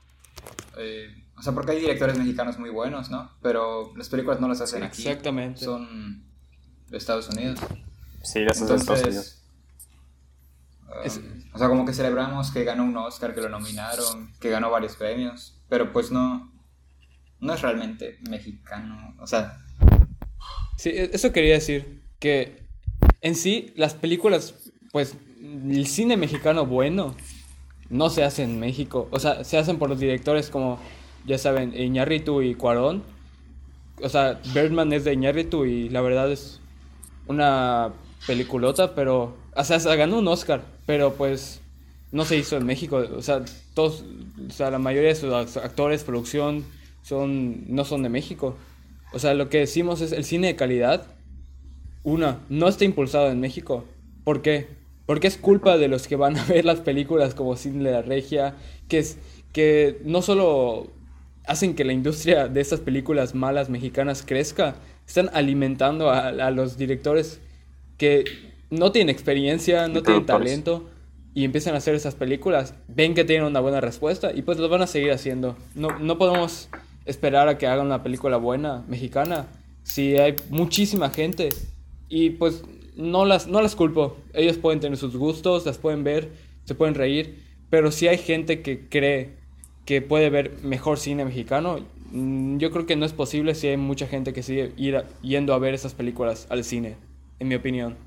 eh, o sea, porque hay directores mexicanos muy buenos, ¿no? Pero las películas no las hacen aquí. Exactamente. Son de Estados Unidos. Sí, a Estados Unidos. um, Es- o sea, como que celebramos que ganó un Oscar, que lo nominaron, que ganó varios premios, pero pues no, no es realmente mexicano. O sea, Sí, e- eso quería decir, que en sí las películas, pues el cine mexicano bueno no se hace en México, o sea, se hacen por los directores como, ya saben, Iñárritu y Cuarón. O sea, Birdman es de Iñárritu y la verdad es una peliculota, pero, o sea, se ganó un Oscar, pero pues no se hizo en México, o sea, todos, o sea, la mayoría de sus act- actores, producción, son, no son de México. O sea, lo que decimos es el cine de calidad, una, no está impulsado en México. ¿Por qué? Porque es culpa de los que van a ver las películas como Cine de la Regia, que, es, que no solo hacen que la industria de estas películas malas mexicanas crezca, están alimentando a, a los directores que no tienen experiencia, no tienen talento y empiezan a hacer esas películas, ven que tienen una buena respuesta y pues lo van a seguir haciendo. No, no podemos esperar a que hagan una película buena mexicana si hay muchísima gente y pues no las, no las culpo. Ellos pueden tener sus gustos, las pueden ver, se pueden reír, pero si hay gente que cree que puede ver mejor cine mexicano, mm, yo creo que no es posible si hay mucha gente que sigue ir yendo a ver esas películas al cine, en mi opinión.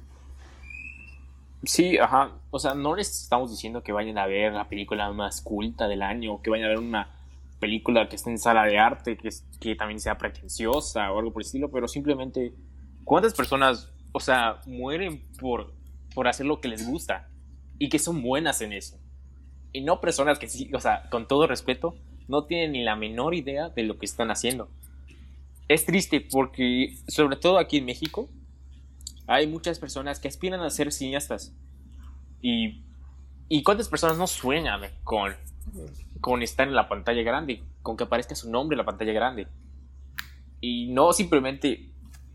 Sí, ajá. O sea, no les estamos diciendo que vayan a ver la película más culta del año, que vayan a ver una película que esté en sala de arte, que, que también sea pretenciosa o algo por el estilo, pero simplemente, ¿cuántas personas, o sea, mueren por, por hacer lo que les gusta y que son buenas en eso? Y no personas que sí, o sea, con todo respeto, no tienen ni la menor idea de lo que están haciendo. Es triste porque, sobre todo aquí en México, hay muchas personas que aspiran a ser cineastas. Y, y cuántas personas no sueñan con, con estar en la pantalla grande, con que aparezca su nombre en la pantalla grande. Y no simplemente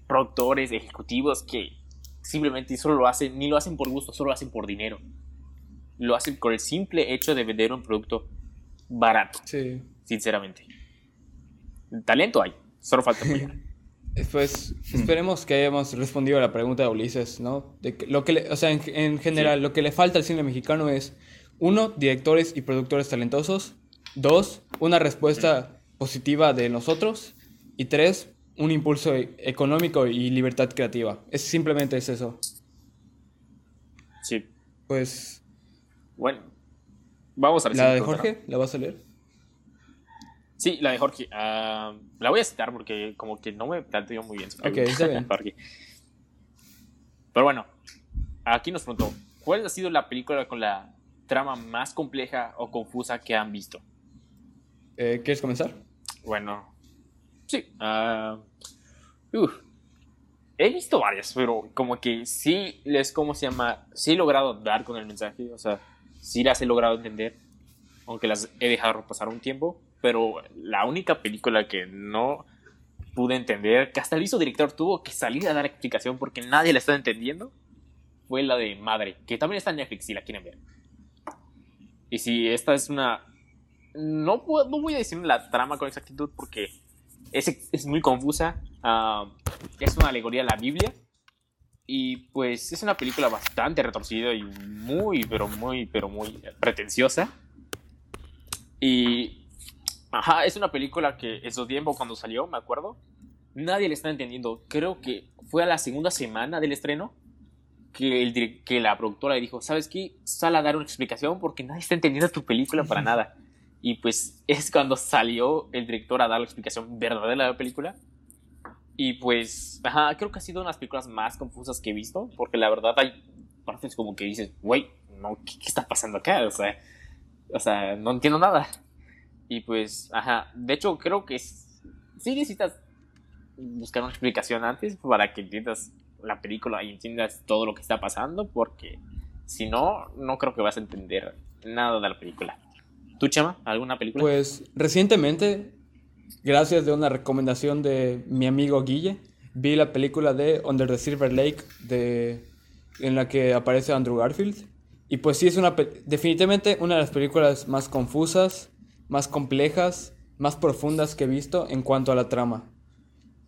productores, ejecutivos que simplemente solo lo hacen, ni lo hacen por gusto, solo lo hacen por dinero. Lo hacen con el simple hecho de vender un producto barato, Sí. sinceramente. Talento hay, solo falta apoyar. Pues esperemos que hayamos respondido a la pregunta de Ulises, ¿no? De que lo que le- o sea, en, en general, lo que le falta al cine mexicano es, uno, directores y productores talentosos, dos, una respuesta positiva de nosotros, y tres, un impulso e- económico y libertad creativa. Es simplemente es eso. Sí. Pues, Bueno, vamos a ver la si de Jorge, ¿la vas a leer? Sí, la de Jorge. ah, la voy a citar porque como que no me planteo muy bien su Ok, está bien. Jorge. Pero bueno, aquí nos preguntó, ¿cuál ha sido la película con la trama más compleja o confusa que han visto? Eh, ¿Quieres comenzar? Bueno, sí. uf. he visto varias, pero como que sí les, ¿cómo se llama? Sí he logrado dar con el mensaje, o sea, sí las he logrado entender, aunque las he dejado pasar un tiempo, pero la única película que no pude entender, que hasta el mismo director tuvo que salir a dar explicación porque nadie la estaba entendiendo, fue la de Madre, que también está en Netflix si la quieren ver. Y si esta es una... No, puedo- no voy a decir la trama con exactitud porque es, es muy confusa. ah, es una alegoría a la Biblia. Y pues es una película bastante retorcida y muy, pero muy, pero muy pretenciosa. Y. Ajá, es una película que en su tiempo cuando salió, me acuerdo, nadie le está entendiendo. Creo que fue a la segunda semana del estreno que, el, que la productora le dijo: ¿Sabes qué? Sal a dar una explicación porque nadie está entendiendo tu película para nada. Y pues es cuando salió el director a dar la explicación verdadera de la película. Y pues, ajá, creo que ha sido una de las películas más confusas que he visto, porque la verdad hay partes como que dices, güey, no, ¿qué, qué está pasando acá? O sea, o sea, no entiendo nada. Y pues, ajá, de hecho creo que es- sí necesitas buscar una explicación antes para que entiendas la película y entiendas todo lo que está pasando, porque si no, no creo que vas a entender nada de la película. ¿Tú, Chema? ¿Alguna película? Pues recientemente gracias de una recomendación de mi amigo Guille, vi la película de Under the Silver Lake de, en la que aparece Andrew Garfield. Y pues sí, es una definitivamente una de las películas más confusas, más complejas, más profundas que he visto en cuanto a la trama.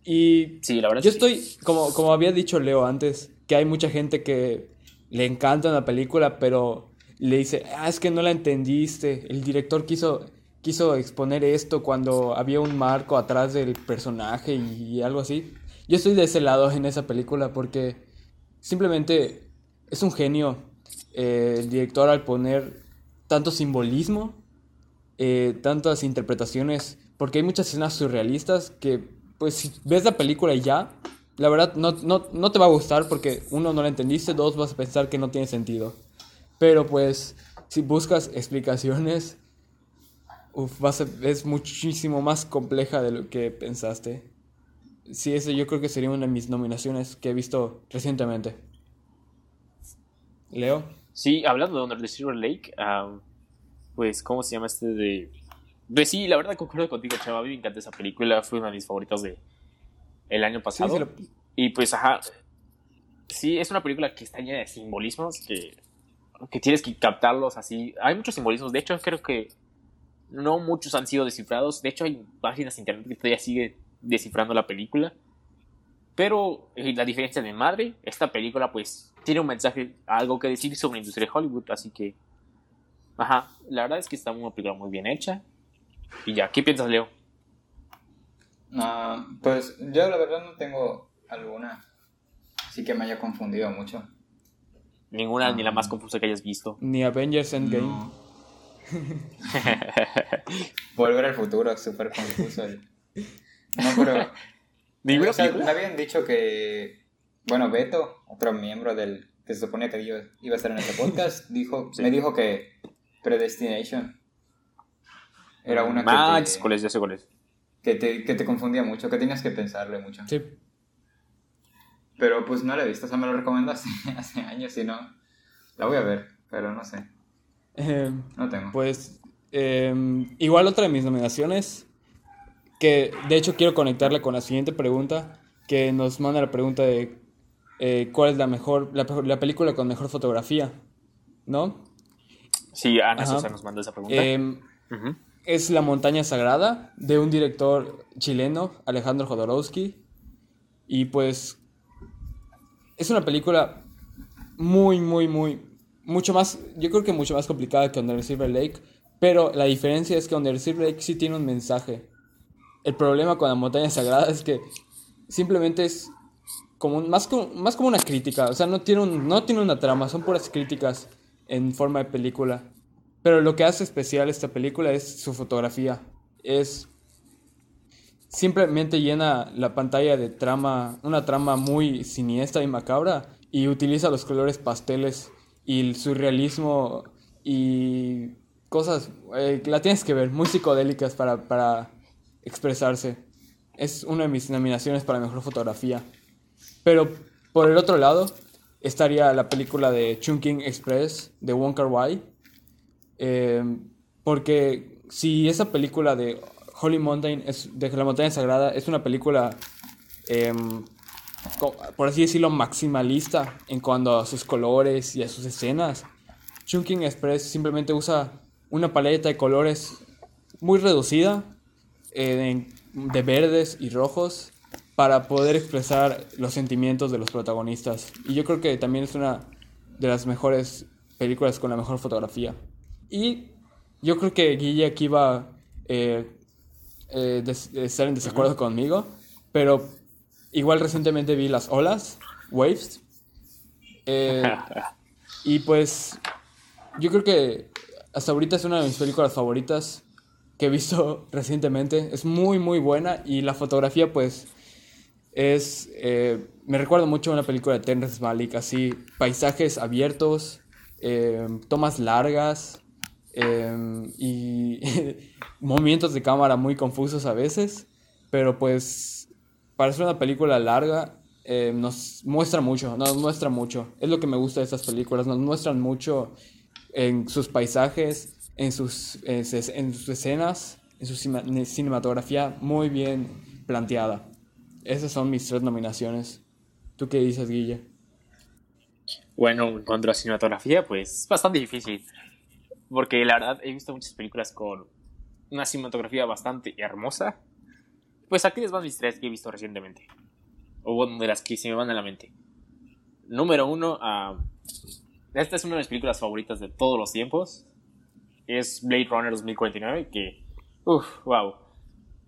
Y sí, la verdad yo estoy, como, como había dicho Leo antes, que hay mucha gente que le encanta la película, pero le dice, ah, es que no la entendiste, el director quiso, quiso exponer esto cuando había un marco atrás del personaje y, algo así. Yo estoy de ese lado en esa película porque simplemente es un genio eh, el director al poner tanto simbolismo, eh, tantas interpretaciones, porque hay muchas escenas surrealistas que, pues, si ves la película y ya, la verdad no, no, no te va a gustar porque uno no la entendiste, dos vas a pensar que no tiene sentido. Pero pues, si buscas explicaciones, uf, es muchísimo más compleja de lo que pensaste. Sí, ese yo creo que sería una de mis nominaciones que he visto recientemente. Leo. Sí, hablando de Under the Silver Lake, pues, ¿cómo se llama este de...? Pues sí, la verdad concuerdo contigo, Chava, a mí me encanta esa película, fue una de mis favoritas de el año pasado. Y pues, ajá, sí, es una película que está llena de simbolismos que que tienes que captarlos así. Hay muchos simbolismos, de hecho creo que no muchos han sido descifrados, de hecho hay páginas de internet que todavía sigue descifrando la película. Pero eh, la diferencia de madre, esta película pues tiene un mensaje, algo que decir sobre la industria de Hollywood, así que... Ajá, la verdad es que está una película muy bien hecha. Y ya, ¿qué piensas, Leo? Ah, pues yo la verdad no tengo alguna, así que me haya confundido mucho. Ninguna, ni la más confusa que hayas visto. Ni Avengers Endgame. No. Volver al futuro, súper confuso. No, pero. me habían dicho que. Bueno, Beto, otro miembro del. que se suponía que iba a estar en este podcast, dijo, me dijo que Predestination era una Max, que. ¿cuál es? Ya sé cuál es. Que te, que te confundía mucho, que tenías que pensarle mucho. Sí. Pero pues no la he visto, o sea, me lo recomendaste hace años y no. La voy a ver, pero no sé. Em, no tengo. Pues em, igual otra de mis nominaciones, que de hecho quiero conectarla con la siguiente pregunta, que nos manda la pregunta de eh, cuál es la mejor, la, película con mejor fotografía, ¿no? Sí, Ana Sosa nos mandó esa pregunta. Em, es La montaña sagrada, de un director chileno, Alejandro Jodorowsky. Y pues es una película muy, muy, muy, mucho más, yo creo que mucho más complicada que Under Silver Lake, pero la diferencia es que Under Silver Lake sí tiene un mensaje. El problema con la montaña sagrada es que simplemente es como más, como, más como una crítica, o sea, no tiene, no tiene una trama, son puras críticas en forma de película. Pero lo que hace especial esta película es su fotografía. Es simplemente llena la pantalla de trama, una trama muy siniestra y macabra y utiliza los colores pasteles y el surrealismo y cosas, eh, la tienes que ver, muy psicodélicas para, para expresarse. Es una de mis nominaciones para mejor fotografía. Pero por el otro lado estaría la película de Chungking Express de Wong Kar Wai. Eh, porque si esa película de Holy Mountain, es, de la montaña sagrada, es una película, em, por así decirlo, maximalista en cuanto a sus colores y a sus escenas. Chunking Express simplemente usa una paleta de colores muy reducida, eh, de verdes y rojos, para poder expresar los sentimientos de los protagonistas. Y yo creo que también es una de las mejores películas con la mejor fotografía. Y yo creo que Guille aquí va eh, eh, estar en desacuerdo conmigo, pero igual recientemente vi Las Olas, Waves, eh, y pues yo creo que hasta ahorita es una de mis películas favoritas que he visto recientemente. Es muy, muy buena y la fotografía pues es... Eh, me recuerda mucho a una película de Terrence Malick, así paisajes abiertos, eh, tomas largas, Em, y movimientos de cámara muy confusos a veces, pero pues para ser una película larga em, nos muestra mucho, nos muestra mucho. Es lo que me gusta de estas películas, nos muestran mucho en sus paisajes, en sus, en sus escenas en su cinematografía muy bien planteada. Esas son mis tres nominaciones. ¿Tú qué dices, Guille? Bueno, en cuanto a la cinematografía, pues bastante difícil. Porque la verdad he visto muchas películas con una cinematografía bastante hermosa. Pues aquí les van mis tres que he visto recientemente. O bueno, de las que se me van a la mente. Número uno, uh, esta es una de mis películas favoritas de todos los tiempos. Es Blade Runner 2049, que, uff, wow.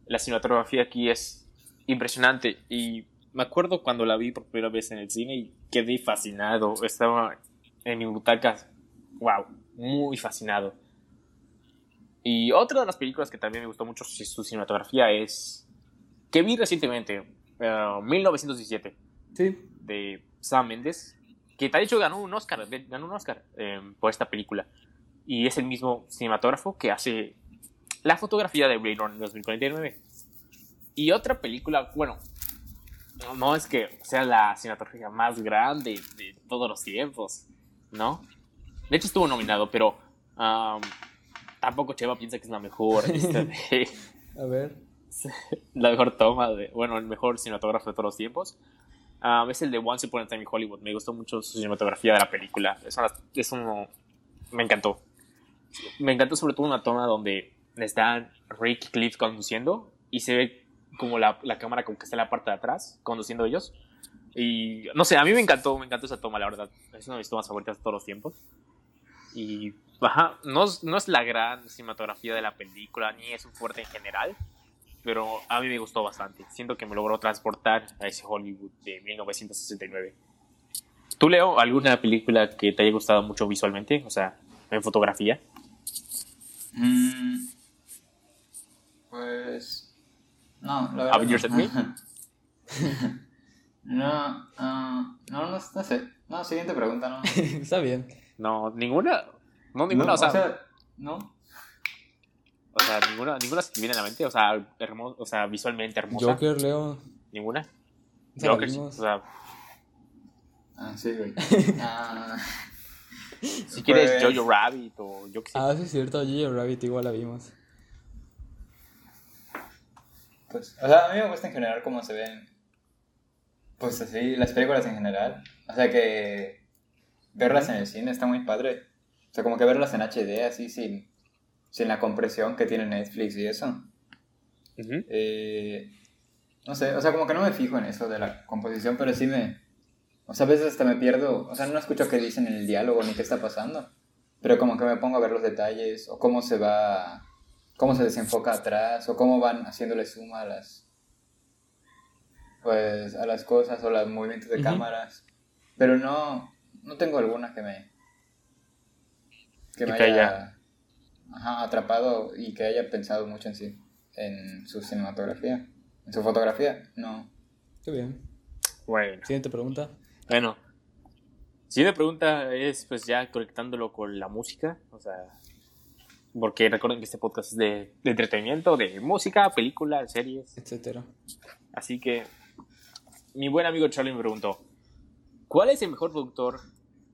La cinematografía aquí es impresionante y me acuerdo cuando la vi por primera vez en el cine y quedé fascinado. Estaba en mi butaca, wow, muy fascinado. Y otra de las películas que también me gustó mucho su cinematografía es que vi recientemente, 1917, uh, ¿Sí? de Sam Mendes, que de hecho ganó un Oscar, ganó un Oscar em, por esta película. Y es el mismo cinematógrafo que hace la fotografía de Blade Runner 2049. Y otra película, bueno, no es que sea la cinematografía más grande de todos los tiempos, ¿no? De hecho estuvo nominado, pero tampoco Cheva piensa que es la mejor. Este, A ver. La mejor toma, de, bueno, el mejor cinematógrafo de todos los tiempos. es el de Once Upon a Time in Hollywood. Me gustó mucho su cinematografía de la película. Es, uno, me encantó. Me encantó sobre todo una toma donde están Rick y Cliff conduciendo y se ve como la, la, cámara como que está en la parte de atrás, conduciendo ellos. Y no sé, a mí me encantó, me encantó esa toma, la verdad. Es una de mis tomas favoritas de todos los tiempos. Y, ajá, no, no es la gran cinematografía de la película, ni es un fuerte en general, pero a mí me gustó bastante. Siento que me logró transportar a ese Hollywood de 1969. ¿Tú, Leo, alguna película que te haya gustado mucho visualmente? O sea, en fotografía. Mm, pues no, la verdad. Avengers no. no, uh, no, no, no sé. No, siguiente pregunta, ¿no? Está bien. No, ninguna. No, ninguna, no, o, sea, o sea, no. O sea, ninguna, ninguna se te viene a la mente, o sea, hermoso, o sea, visualmente hermosa. Joker, Leo. ¿Ninguna? La Joker, sí, o sea, Ah, sí, güey. Ah, si quieres Pues- Jojo Rabbit o yo qué sé. Ah, sí es cierto, Jojo Rabbit igual la vimos. pues, o sea, a mí me gusta en general cómo se ven, pues así, las películas en general. O sea que verlas en el cine está muy padre. O sea, como que verlas en HD, así, sin, sin la compresión que tiene Netflix y eso. Ujú. Eh, no sé, o sea, como que no me fijo en eso de la composición, pero sí me... O sea, a veces hasta me pierdo, o sea, no escucho qué dicen en el diálogo ni qué está pasando, pero como que me pongo a ver los detalles o cómo se va, cómo se desenfoca atrás o cómo van haciéndole suma a las, pues, a las cosas o los movimientos de Ujú. cámaras, pero no, no tengo alguna que me, que me haya- ajá, atrapado y que haya pensado mucho en sí, en su cinematografía, en su fotografía, no. Qué bien. Bueno, Siguiente pregunta. bueno. Si me pregunta es pues ya conectándolo con la música, o sea, porque recuerden que este podcast es de, de entretenimiento, de música, películas, series, Etcétera. así que mi buen amigo Charlie me preguntó, ¿cuál es el mejor productor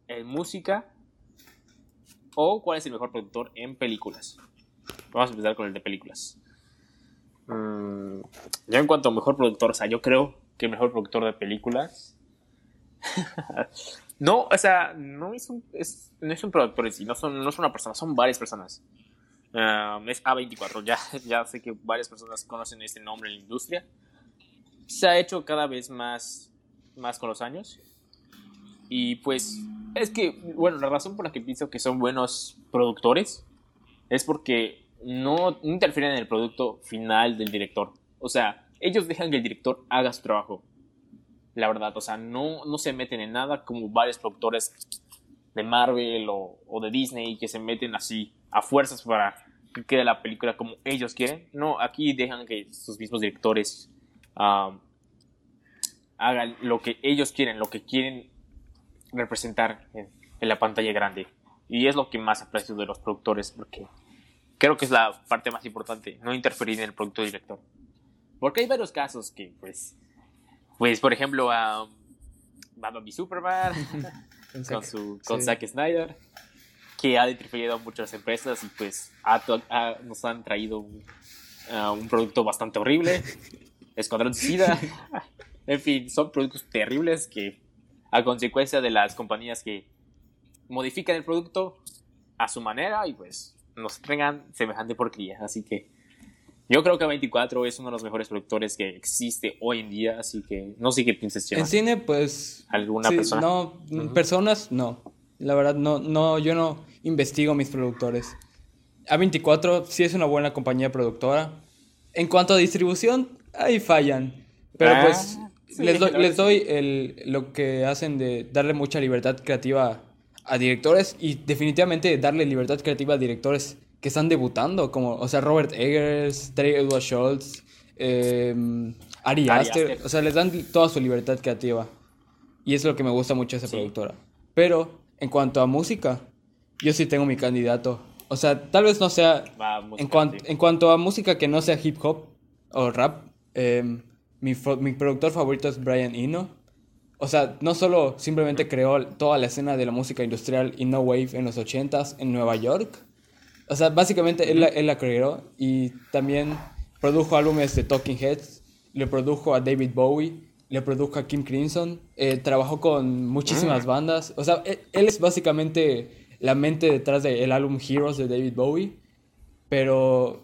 en música o cuál es el mejor productor en películas? Vamos a empezar con el de películas. Mm, en cuanto a mejor productor, o sea, yo creo que el mejor productor de películas no, o sea, no es un, es, no es un productor sí, no, son, no es una persona, son varias personas. Um, es A24, ya, ya sé que varias personas conocen este nombre en la industria. Se ha hecho cada vez más, más con los años. Y pues, es que, bueno, la razón por la que pienso que son buenos productores es porque no, interfieren en el producto final del director. O sea, ellos dejan que el director haga su trabajo la verdad. O sea, no, no se meten en nada como varios productores de Marvel o, o de Disney que se meten así a fuerzas para que quede la película como ellos quieren. No, aquí dejan que sus mismos directores um, hagan lo que ellos quieren, lo que quieren representar en, en la pantalla grande. Y es lo que más aprecio de los productores porque creo que es la parte más importante, no interferir en el producto director. Porque hay varios casos que, pues, pues por ejemplo, a Batman v Superman, Con con, Zack. su, con Sí. Zack Snyder, que ha interferido a muchas empresas y pues ha to- ha- nos han traído un, un producto bastante horrible. Escuadrón Suicida. en fin, son productos terribles que, a consecuencia de las compañías que modifican el producto a su manera y pues nos entregan semejante porquería. Así que yo creo que 24 es uno de los mejores productores que existe hoy en día, así que no sé qué piensas, En cine, pues... ¿Alguna sí, persona? No, personas, no. La verdad, no, no, yo no investigo mis productores. A24 sí es una buena compañía productora. En cuanto a distribución, ahí fallan. Pero Ah, pues sí, les doy, les doy el, lo que hacen de darle mucha libertad creativa a directores y definitivamente darle libertad creativa a directores que están debutando, como, o sea, Robert Eggers, Terry Edward Schultz, eh, Ari Ari Aster, Aster. o sea, les dan toda su libertad creativa. Y es lo que me gusta mucho de esa Sí. productora. Pero en cuanto a música, yo sí tengo mi candidato. O sea, tal vez no sea Vamos, en, cuan- sí. en cuanto a música que no sea hip hop o rap, eh, mi, mi productor favorito es Brian Eno. O sea, no solo simplemente creó toda la escena de la música industrial y no wave en los 80s en Nueva York. O sea, básicamente él, la- él la creó y también produjo álbumes de Talking Heads, le produjo a David Bowie, le produjo a Kim Crimson, eh, trabajó con muchísimas bandas. O sea, él, él es básicamente la mente detrás del álbum Heroes de David Bowie. Pero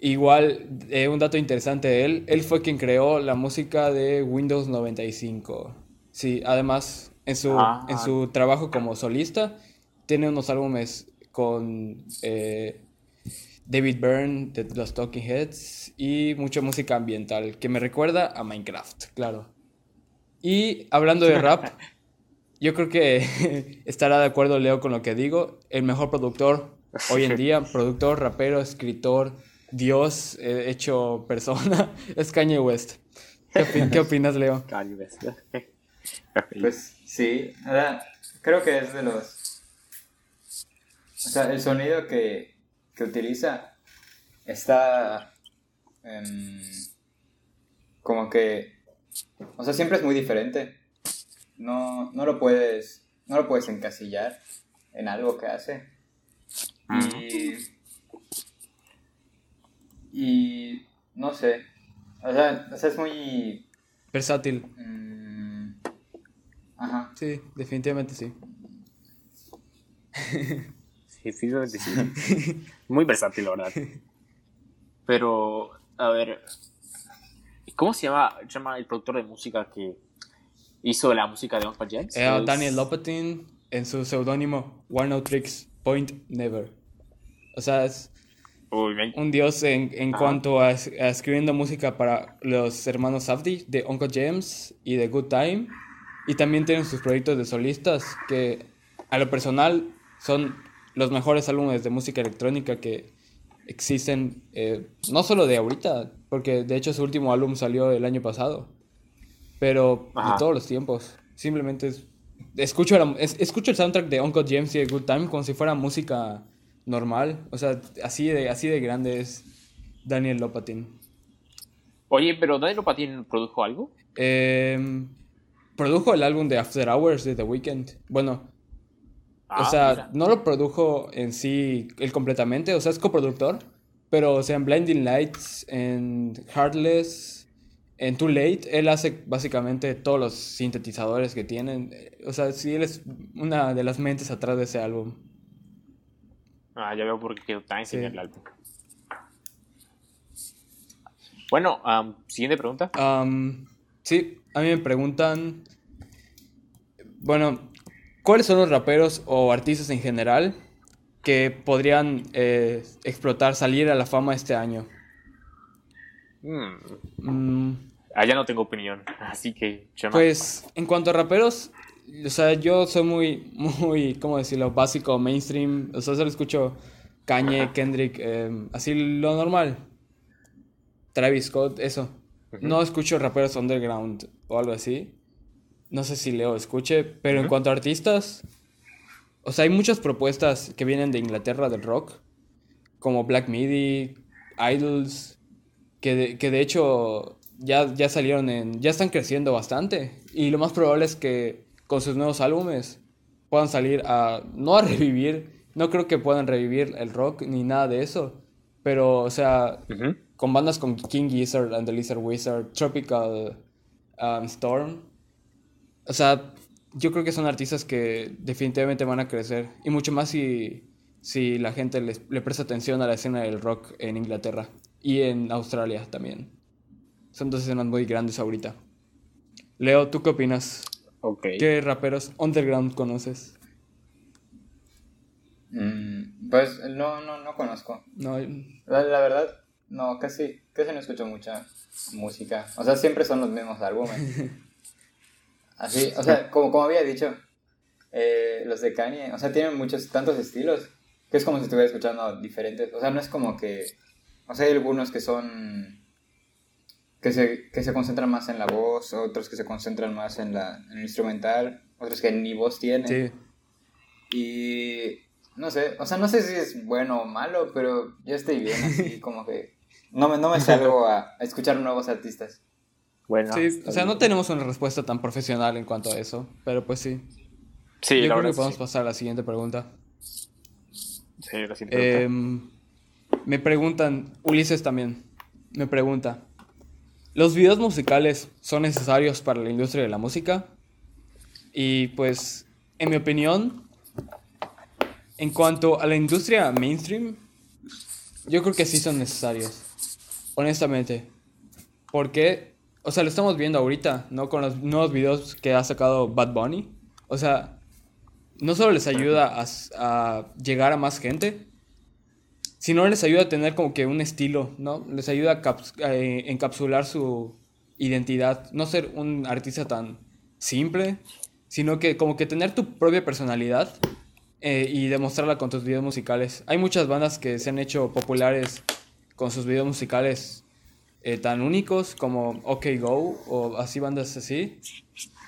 igual, eh, un dato interesante de él, él fue quien creó la música de Windows 95. Sí, además, en su, Ah. en su trabajo como solista, tiene unos álbumes con eh, David Byrne de los Talking Heads y mucha música ambiental que me recuerda a Minecraft, claro. Y hablando de rap, yo creo que estará de acuerdo Leo con lo que digo. El mejor productor hoy en día, productor, rapero, escritor, Dios eh, hecho persona, es Kanye West. ¿Qué, opi- qué opinas, Leo? Kanye West. Pues sí, sea, creo que es de los... O sea, el sonido que, que utiliza está em, como que... O sea, siempre es muy diferente. No, no lo puedes... No lo puedes encasillar en algo que hace. Y... Y... No sé. O sea, o sea, es muy... Versátil. mm, ajá. Sí, definitivamente sí. Sí, sí. Muy versátil, la verdad. Pero, a ver, ¿cómo se llama, se llama el productor de música que hizo la música de Uncle James? Eh, Es- Daniel Lopatin en su seudónimo One No Tricks Point Never. O sea, es un dios en, en cuanto a, a escribiendo música para los hermanos Safdie de Uncle James y de Good Time. Y también tienen sus proyectos de solistas que a lo personal son los mejores álbumes de música electrónica que existen, eh, no solo de ahorita, porque de hecho su último álbum salió el año pasado, pero Ajá. de todos los tiempos. Simplemente es- escucho, la- es- escucho el soundtrack de Uncle James y de Good Time como si fuera música normal. O sea, así de, así de grande es Daniel Lopatin. Oye, pero Daniel Lopatin produjo algo. Em, produjo el álbum de After Hours de The Weeknd. Bueno, Ah, o sea, mira. no lo produjo en sí él completamente, o sea, es coproductor, pero o sea, en Blinding Lights, en Heartless, en Too Late, él hace básicamente todos los sintetizadores que tienen. O sea, sí, él es una de las mentes atrás de ese álbum. Ah, ya veo por qué quedó tan Sí. el álbum. Bueno, am, siguiente pregunta. Sí, a mí me preguntan, bueno, ¿cuáles son los raperos o artistas en general que podrían eh, explotar, salir a la fama este año? Hmm, Mm, ah, ya no tengo opinión, así que Chema. Pues en cuanto a raperos, o sea, yo soy muy, muy, ¿cómo decirlo? Básico, mainstream. O sea, solo escucho Kanye, Kendrick, eh, así lo normal. Travis Scott, eso. No escucho raperos underground o algo así. No sé si Leo escuche, pero en cuanto a artistas, o sea, hay muchas propuestas que vienen de Inglaterra del rock, como Black Midi, Idols, que de, que de hecho ya, ya salieron en. ya están creciendo bastante. Y lo más probable es que con sus nuevos álbumes puedan salir a. no a revivir. No creo que puedan revivir el rock ni nada de eso. Pero, o sea, con bandas con King Gizzard and the Lizard Wizard, Tropical um, Storm. O sea, yo creo que son artistas que definitivamente van a crecer. Y mucho más si, si la gente les- le presta atención a la escena del rock en Inglaterra y en Australia también. Son dos escenas muy grandes ahorita. Leo, ¿tú qué opinas? Ok. ¿Qué raperos underground conoces? Mm, pues no, no, no conozco. No, La, la verdad, no, casi, casi no escucho mucha música. O sea, siempre son los mismos álbumes. Así, o sea, como, como había dicho, eh, los de Kanye, o sea, tienen muchos, tantos estilos, que es como si estuviera escuchando diferentes. O sea, no es como que, o sea, hay algunos que son, que se, que se concentran más en la voz, otros que se concentran más en, la, en el instrumental, otros que ni voz tienen. sí. Y no sé, o sea, no sé si es bueno o malo, pero yo estoy bien así, como que no me, no me salgo a, a escuchar nuevos artistas. Bueno. Sí, o sea, no tenemos una respuesta tan profesional en cuanto a eso, pero pues sí. Sí, Yo la creo verdad que podemos sí. pasar a la siguiente pregunta. Sí, la siguiente pregunta. Em, me preguntan, Ulises también, me pregunta, ¿los videos musicales son necesarios para la industria de la música? Y pues, en mi opinión, en cuanto a la industria mainstream, yo creo que sí son necesarios, honestamente. Porque, o sea, lo estamos viendo ahorita, ¿no? Con los nuevos videos que ha sacado Bad Bunny. O sea, no solo les ayuda a, a llegar a más gente, sino les ayuda a tener como que un estilo, ¿no? Les ayuda a, eh, encapsular su identidad, no ser un artista tan simple, sino que como que tener tu propia personalidad eh, y demostrarla con tus videos musicales. Hay muchas bandas que se han hecho populares con sus videos musicales eh, tan únicos como OK Go o así bandas así.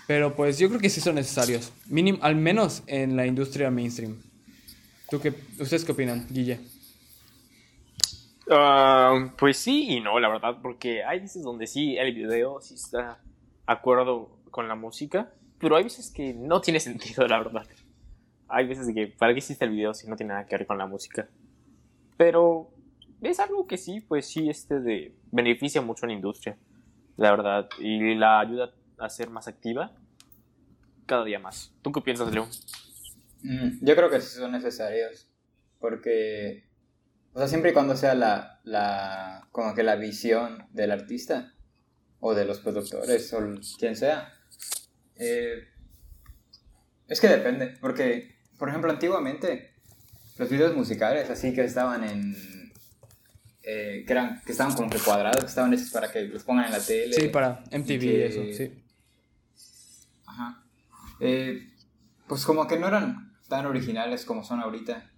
Pero pues yo creo que sí son necesarios. Minim, al menos en la industria mainstream. ¿Tú qué, ¿Ustedes qué opinan, Guille? Ah, pues sí y no, la verdad, porque hay veces donde sí el video sí está acuerdo con la música, pero hay veces que no tiene sentido, la verdad. Hay veces que, ¿para qué existe el video si no tiene nada que ver con la música? Pero es algo que sí, pues sí, este de beneficia mucho a la industria, la verdad, y la ayuda a ser más activa cada día más. ¿Tú qué piensas, Leo? Mm, yo creo que sí son necesarios, porque, o sea, siempre y cuando sea la, la, como que la visión del artista, o de los productores, o quien sea, eh, es que depende, porque, por ejemplo, antiguamente, los videos musicales, así que estaban en, eh, que, eran, que estaban como que cuadrados, que estaban hechos para que los pongan en la tele. Sí, para MTV y que- eso, sí. Ajá. Eh, pues como que no eran tan originales como son ahorita.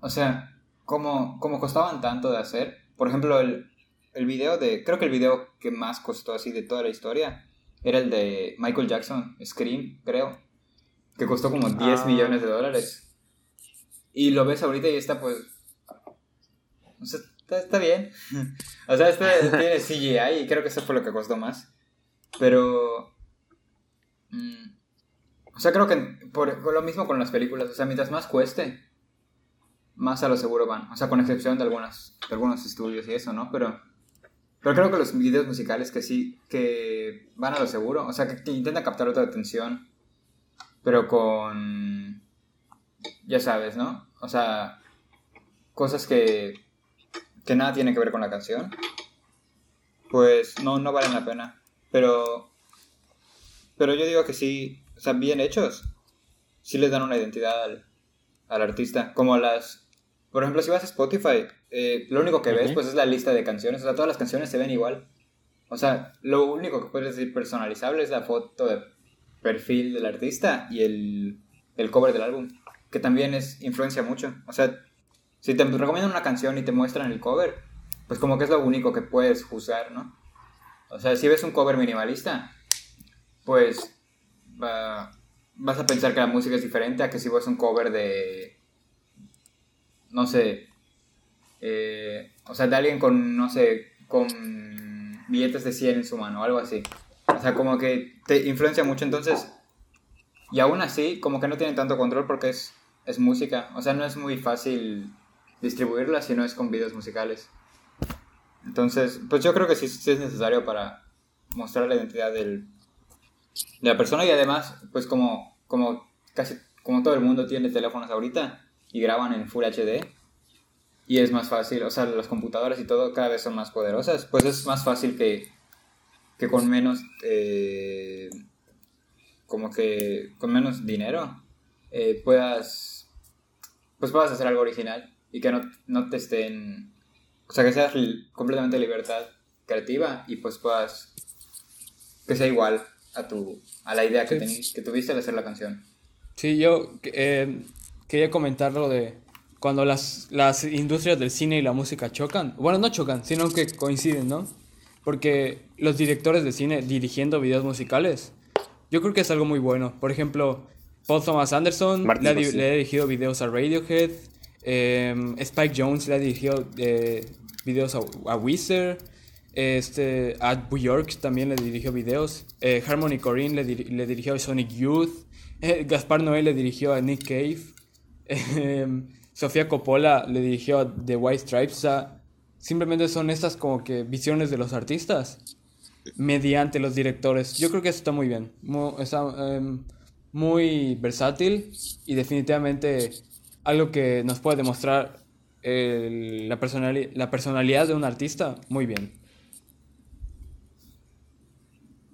O sea, como, como costaban tanto de hacer. Por ejemplo, el, el video de... Creo que el video que más costó así de toda la historia era el de Michael Jackson, Scream, creo. Que costó como 10 Ah. millones de dólares. Y lo ves ahorita y está pues... O sea, está, está bien. o sea, este tiene CGI y creo que eso fue lo que costó más. Pero... mm, o sea, creo que por, por lo mismo con las películas. O sea, mientras más cueste, más a lo seguro van. O sea, con excepción de, algunas, de algunos estudios y eso, ¿no? Pero, pero creo que los videos musicales que sí, que van a lo seguro. O sea, que, que intentan captar otra atención. Pero con... Ya sabes, ¿no? O sea, cosas que, que nada tienen que ver con la canción. Pues no, no valen la pena. Pero... Pero yo digo que sí, o sea, bien hechos, sí les dan una identidad al, al artista. Como las... Por ejemplo, si vas a Spotify, eh, lo único que ves pues es la lista de canciones. O sea, todas las canciones se ven igual. O sea, lo único que puedes decir personalizable es la foto de perfil del artista y el, el cover del álbum. Que también es influencia mucho. O sea, si te recomiendan una canción y te muestran el cover, pues como que es lo único que puedes juzgar, ¿no? O sea, si ves un cover minimalista, pues va- vas a pensar que la música es diferente a que si ves un cover de, no sé, eh, o sea, de alguien con, no sé, con billetes de 100 en su mano, algo así. O sea, como que te influencia mucho, entonces, y aún así, como que no tienen tanto control porque es, es música, o sea, no es muy fácil distribuirla si no es con videos musicales. Entonces, pues yo creo que sí, sí es necesario para mostrar la identidad del, de la persona y además, pues como, como casi como todo el mundo tiene teléfonos ahorita y graban en Full HD y es más fácil, o sea, las computadoras y todo cada vez son más poderosas, pues es más fácil que, que con menos, eh, como que con menos dinero eh, puedas, pues puedas hacer algo original y que no, no te estén, o sea, que seas completamente libertad creativa y pues puedas, que sea igual a tu, a la idea que, que tuviste al hacer la canción. Sí, yo eh, quería comentar lo de cuando las, las industrias del cine y la música chocan. Bueno, no chocan, sino que coinciden, ¿no? Porque los directores de cine dirigiendo videos musicales, yo creo que es algo muy bueno. Por ejemplo, Paul Thomas Anderson le ha, dirigido videos a Radiohead. Em, Spike Jones le ha dirigido eh, videos a, a Weezer. Este, a Bjork también le dirigió videos. Eh, Harmony Corrine le, le dirigió a Sonic Youth. Gaspar Noé le dirigió a Nick Cave. Em, Sofía Coppola le dirigió a The White Stripes. O sea, simplemente son estas como que visiones de los artistas mediante los directores. Yo creo que eso está muy bien. Muy, está em, muy versátil y definitivamente algo que nos puede demostrar la, la personalidad de un artista muy bien.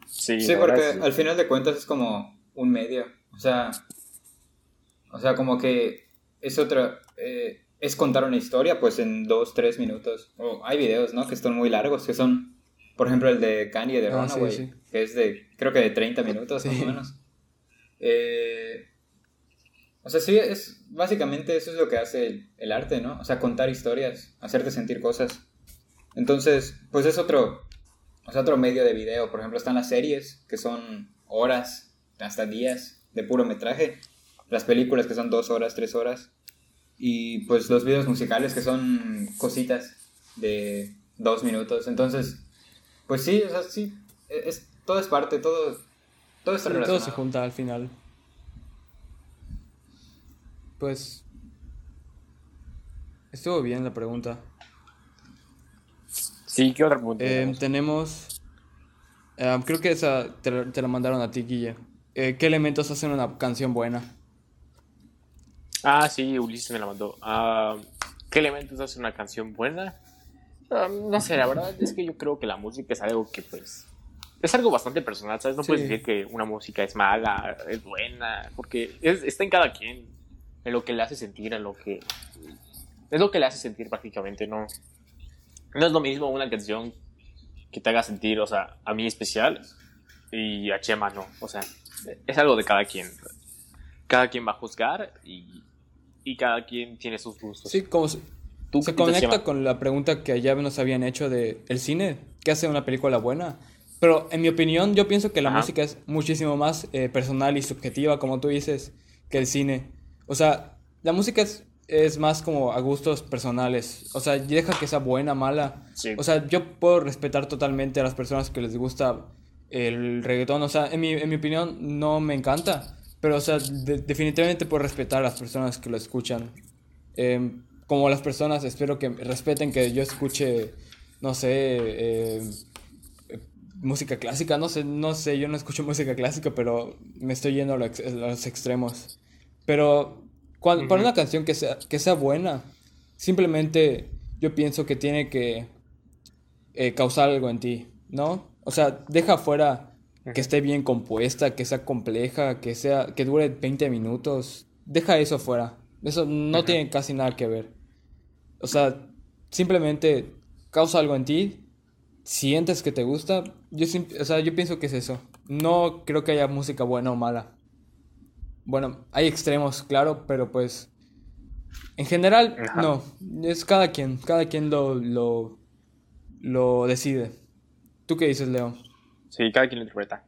Sí, sí porque al final de cuentas es como un medio. O sea, o sea, como que es otra, eh, es contar una historia pues en dos, tres minutos. O hay videos, ¿no? Que están muy largos, que son, por ejemplo, el de Kanye de ah, Runaway, que es de, creo que de 30 minutos más o menos. Eh, o sea, sí, es, básicamente eso es lo que hace el, arte, ¿no? O sea, contar historias, hacerte sentir cosas. Entonces, pues es otro, sea, otro medio de video. Por ejemplo, están las series, que son horas, hasta días de puro metraje. Las películas que son dos horas, tres horas. Y pues los videos musicales que son cositas de dos minutos. Entonces, pues sí, o sea, sí, e-, es, todo es parte, todo, todo está relacionado. Todo se junta al final. Pues estuvo bien la pregunta. Sí, ¿qué otra pregunta? Eh, tenemos, eh, creo que esa te, te, la mandaron a ti, Guille. Eh, ¿qué elementos hacen una canción buena? Ah, sí, Ulises me la mandó. Ah, ¿Qué elementos hacen una canción buena? Ah, no sé, la verdad es que yo creo que la música es algo que, pues, es algo bastante personal, ¿sabes? No puedes decir que una música es mala, es buena, porque está en cada quien, en lo que le hace sentir, en lo que... Es lo que le hace sentir prácticamente, ¿no? No es lo mismo una canción que te haga sentir, o sea, a mí especial y a Chema no, o sea, es algo de cada quien. Cada quien va a juzgar y, y cada quien tiene sus gustos. Sí, como se, se conecta con la pregunta que ya nos habían hecho de el cine, ¿qué hace una película buena? Pero en mi opinión, yo pienso que la música es muchísimo más eh, personal y subjetiva, como tú dices, que el cine. O sea, la música es, es más como a gustos personales. O sea, deja que sea buena, mala. O sea, yo puedo respetar totalmente a las personas que les gusta el reggaetón, o sea, en mi, en mi opinión no me encanta, pero o sea, definitivamente puedo respetar a las personas que lo escuchan. Em, como las personas espero que respeten que yo escuche, no sé, em, música clásica, no sé, no sé, yo no escucho música clásica, pero me estoy yendo a, los, extremos. Pero cuando, para una canción que sea, que sea buena, simplemente yo pienso que tiene que eh, causar algo en ti, ¿no? O sea, deja fuera que esté bien compuesta, que sea compleja, que sea que dure 20 minutos. Deja eso fuera. Eso no tiene casi nada que ver. O sea, simplemente causa algo en ti, sientes que te gusta. Yo, o sea, yo pienso que es eso. No creo que haya música buena o mala. Bueno, hay extremos, claro, pero pues en general no. Es cada quien, cada quien lo, lo, lo decide. ¿Tú qué dices, Leo? Sí, cada quien lo interpreta.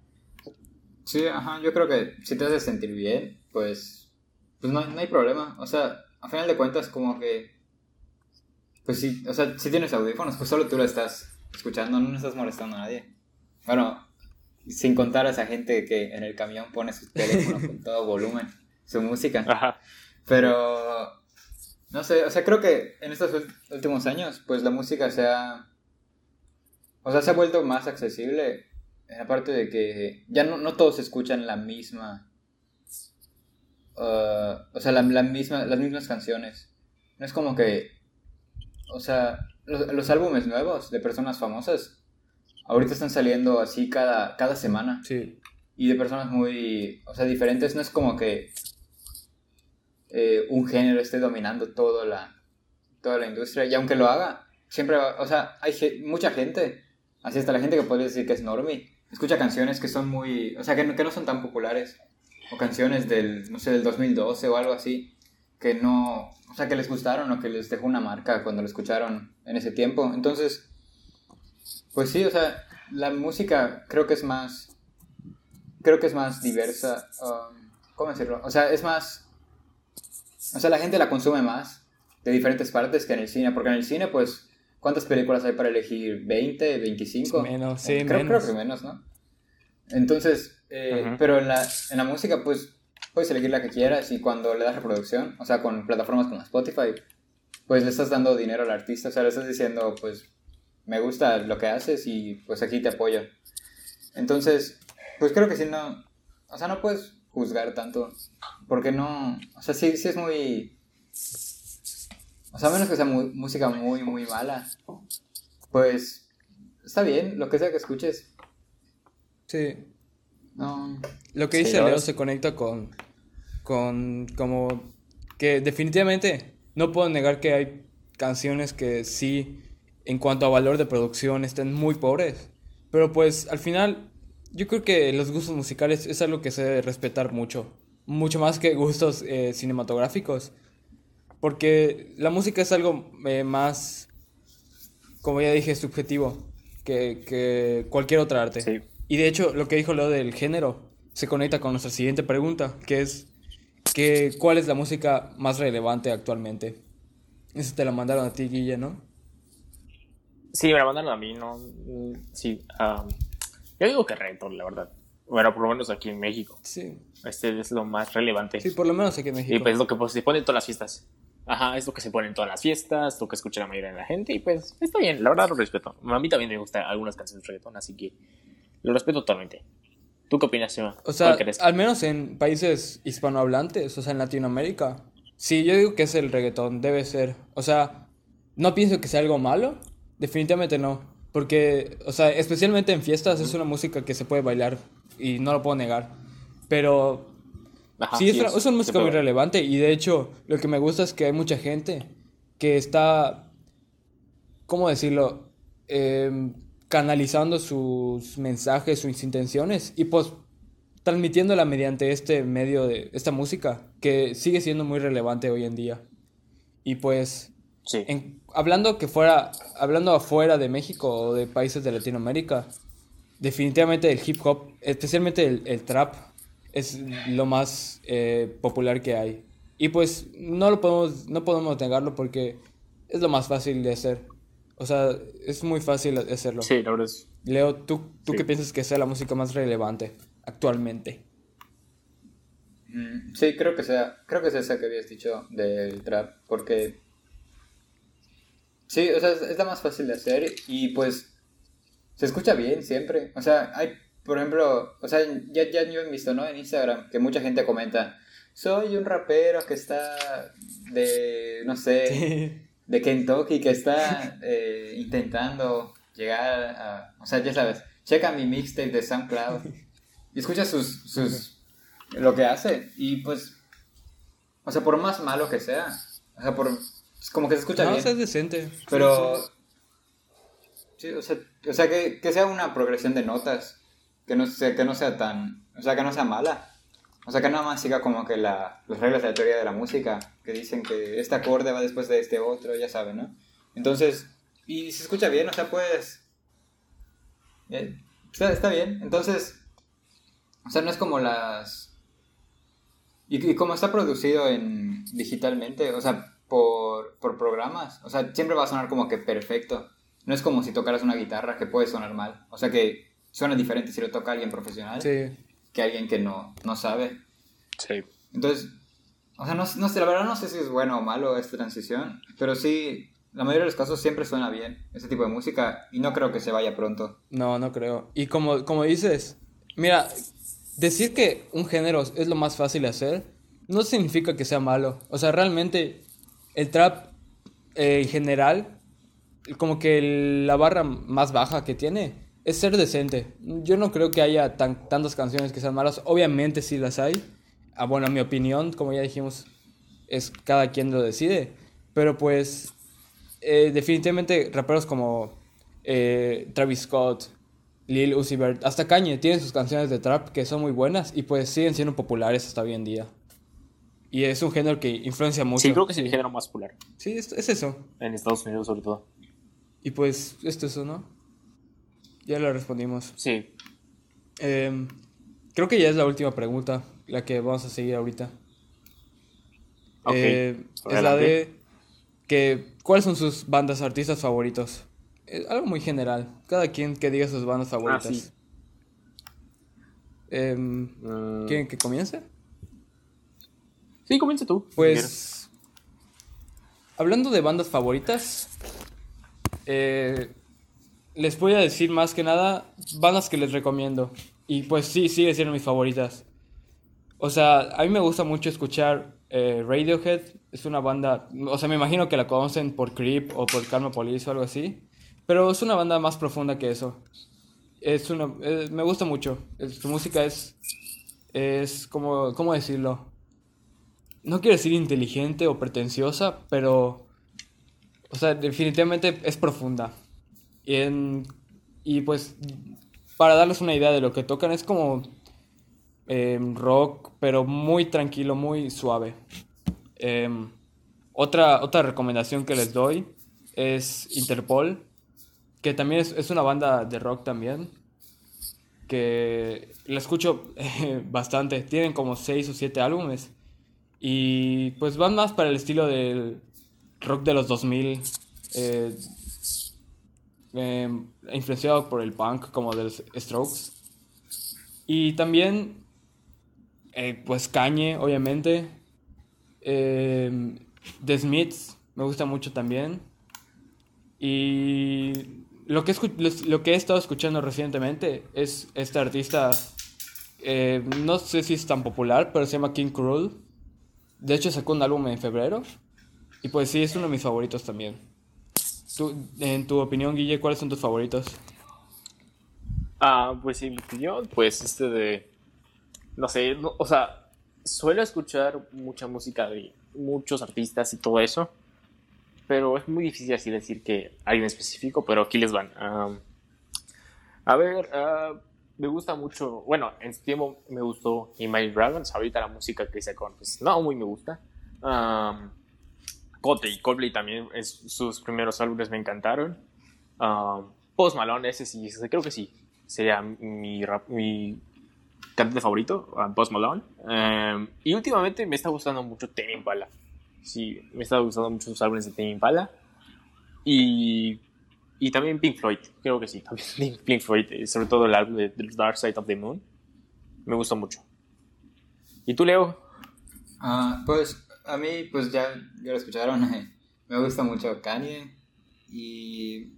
Sí, ajá, yo creo que si te hace sentir bien, pues, pues no, no hay problema. O sea, a final de cuentas, como que, pues sí, o sea, si tienes audífonos, pues solo tú lo estás escuchando, no estás molestando a nadie. Bueno, sin contar a esa gente que en el camión pone su teléfono con todo volumen, su música. Ajá. Pero, no sé, o sea, creo que en estos últimos años, pues la música se ha, o sea, se ha vuelto más accesible, aparte de que ya no, no todos escuchan la misma, uh, o sea, la, misma, las mismas canciones. No es como que, o sea, los, álbumes nuevos de personas famosas ahorita están saliendo así cada, cada semana. Sí. Y de personas muy, o sea, diferentes. No es como que eh, un género esté dominando toda la, toda la industria. Y aunque lo haga, siempre va, o sea, hay mucha gente, así hasta la gente que puede decir que es normie, escucha canciones que son muy, o sea, que no, que no son tan populares. O canciones del, no sé, del 2012 o algo así, que no, o sea, que les gustaron o que les dejó una marca cuando lo escucharon en ese tiempo. Entonces, pues sí, o sea, la música creo que es más, creo que es más diversa, um, ¿cómo decirlo? O sea, es más, o sea, la gente la consume más de diferentes partes que en el cine, porque en el cine, pues, ¿cuántas películas hay para elegir? ¿20, 25? Menos, sí, creo, menos. Creo que menos, ¿no? Entonces, eh, pero en la, en la música, pues, puedes elegir la que quieras y cuando le das reproducción, o sea, con plataformas como Spotify, pues le estás dando dinero al artista, o sea, le estás diciendo, pues, me gusta lo que haces y pues aquí te apoyo. Entonces, pues creo que si no, o sea, no puedes juzgar tanto, porque no, o sea, sí, sí es muy, o sea, a menos que sea música muy, muy mala, pues está bien, lo que sea que escuches. Sí. No. Lo que dice Leo se conecta con, con como que definitivamente no puedo negar que hay canciones que sí, en cuanto a valor de producción, estén muy pobres. Pero pues al final yo creo que los gustos musicales es algo que se debe respetar mucho. Mucho más que gustos eh, cinematográficos. Porque la música es algo eh, más, como ya dije, subjetivo que, que cualquier otra arte. Sí. Y de hecho, lo que dijo lo del género se conecta con nuestra siguiente pregunta, que es que, ¿cuál es la música más relevante actualmente? Eso te la mandaron a ti, Guille, ¿no? Sí, me la mandaron a mí, ¿no? Sí. yo digo que reggaeton, la verdad. Bueno, por lo menos aquí en México. Sí. Este es lo más relevante. Sí, por lo menos aquí en México. Y pues lo que pues, se pone en todas las fiestas. Ajá, es lo que se pone en todas las fiestas, lo que escucha la mayoría de la gente y pues está bien, la verdad lo respeto. A mí también me gustan algunas canciones de reggaeton, así que lo respeto totalmente. ¿Tú qué opinas, Emma? O sea, al menos en países hispanohablantes, o sea, en Latinoamérica. Sí, yo digo que es el reggaetón, debe ser. O sea, no pienso que sea algo malo, definitivamente no. Porque, o sea, especialmente en fiestas es una música que se puede bailar y no lo puedo negar. Pero sí, es, es, una, música muy relevante y de hecho lo que me gusta es que hay mucha gente que está, ¿cómo decirlo? Eh, canalizando sus mensajes, sus intenciones y pues transmitiéndola mediante este medio de esta música que sigue siendo muy relevante hoy en día. Y pues sí. hablando que fuera hablando afuera de México o de países de Latinoamérica, definitivamente el hip hop, especialmente el, trap es lo más eh, popular que hay. Y pues no lo podemos no podemos negarlo porque es lo más fácil de hacer. O sea, es muy fácil hacerlo. Sí, la verdad es. Leo, ¿tú, tú qué piensas que sea la música más relevante actualmente? Mm, sí, creo que sea, creo que es esa que habías dicho del trap, porque sí, o sea, es la más fácil de hacer y pues se escucha bien siempre. O sea, hay, por ejemplo, o sea, ya, ya yo he visto, ¿no? En Instagram que mucha gente comenta, soy un rapero que está de, no sé, de Kentucky que está eh, intentando llegar a... O sea, ya sabes, checa mi mixtape de SoundCloud y escucha sus, sus... lo que hace y pues... O sea, por más malo que sea, o sea, por... Como que se escucha no, bien. No, es decente. Pero... Sí, o sea, o sea que, que sea una progresión de notas, que no, sea, que no sea tan... O sea, que no sea mala. O sea, que nada más siga como que la, las reglas de la teoría de la música, que dicen que este acorde va después de este otro, ya saben, ¿no? Entonces, y se escucha bien, o sea, pues... Eh, está, está, bien, entonces... O sea, no es como las... Y, y, como está producido en digitalmente, o sea, por, por programas, o sea, siempre va a sonar como que perfecto. No es como si tocaras una guitarra que puede sonar mal. O sea que suena diferente si lo toca alguien profesional. Sí que alguien que no, no sabe. Sí. Entonces, O sea, no, no sé, la verdad no sé si es bueno o malo esta transición, pero sí, la mayoría de los casos siempre suena bien ese tipo de música y no creo que se vaya pronto. No, no creo. Y como, como dices, mira, decir que un género es lo más fácil de hacer no significa que sea malo. O sea, realmente el trap eh, en general, como que la barra más baja que tiene es ser decente. Yo no creo que haya tan, tantas canciones que sean malas. Obviamente sí las hay. Ah, bueno, mi opinión, como ya dijimos, es cada quien lo decide. Pero pues, eh, definitivamente raperos como eh, Travis Scott, Lil Uzi Vert, hasta Kanye tienen sus canciones de trap que son muy buenas y pues siguen siendo populares hasta hoy en día. Y es un género que influencia mucho. Sí, creo que es el género más popular. Sí, es, es eso. En Estados Unidos sobre todo. Y pues, esto es eso, ¿no? Ya lo respondimos. Sí. Eh, creo que ya es la última pregunta, la que vamos a seguir ahorita. Eh, es la de que ¿cuáles son sus bandas artistas favoritos? Algo muy general. Cada quien que diga sus bandas favoritas. Ah, sí. Em, Mm, ¿Quieren que comience? Sí, comienza tú. si. Pues, hablando de bandas favoritas, eh, les voy a decir más que nada bandas que les recomiendo. Y pues sí, sigue siendo mis favoritas. O sea, a mí me gusta mucho escuchar eh, Radiohead. Es una banda, o sea, me imagino que la conocen por Creep o por Karma Police o algo así. Pero es una banda más profunda que eso. Es una, eh, me gusta mucho. Su música es, es como, ¿cómo decirlo? no quiero decir inteligente o pretenciosa, pero, o sea, definitivamente es profunda. Y, en- y pues, para darles una idea de lo que tocan, es como em, rock, pero muy tranquilo, muy suave. Em, otra, otra recomendación que les doy es Interpol, que también es, es una banda de rock también, que la escucho eh, bastante. Tienen como 6 o 7 álbumes. Y pues van más para el estilo del rock de los 2000, eh, eh, influenciado por el punk como de los Strokes. Y también, eh, pues Kanye, obviamente. Eh, The Smiths, me gusta mucho también. Y lo que, lo que he estado escuchando recientemente es este artista, eh, no sé si es tan popular, pero se llama King Cruel. De hecho, sacó un álbum en febrero. Y pues sí, es uno de mis favoritos también. Tú, en tu opinión, Guille, ¿cuáles son tus favoritos? Ah, pues en mi opinión, pues este de. No sé, o sea, suelo escuchar mucha música de muchos artistas y todo eso. Pero es muy difícil así decir que alguien específico, pero aquí les van. A ver, ah, me gusta mucho. Bueno, en su tiempo me gustó Imagine Dragons. Ahorita la música que sacó, pues no muy me gusta. Coldplay, Coldplay también, es, sus primeros álbumes me encantaron. Um, Post Malone, ese sí, ese creo que sí. Sería mi, rap- mi cantante favorito, uh, Post Malone. Um, y últimamente me está gustando mucho Tame Impala. Sí, me está gustando mucho sus álbumes de Tame Impala. Y, y también Pink Floyd, creo que sí. También Pink Floyd, eh, sobre todo el álbum de The Dark Side of the Moon. Me gustó mucho. ¿Y tú, Leo? Ah, pues a mí, pues ya, ya lo escucharon, me gusta mucho Kanye y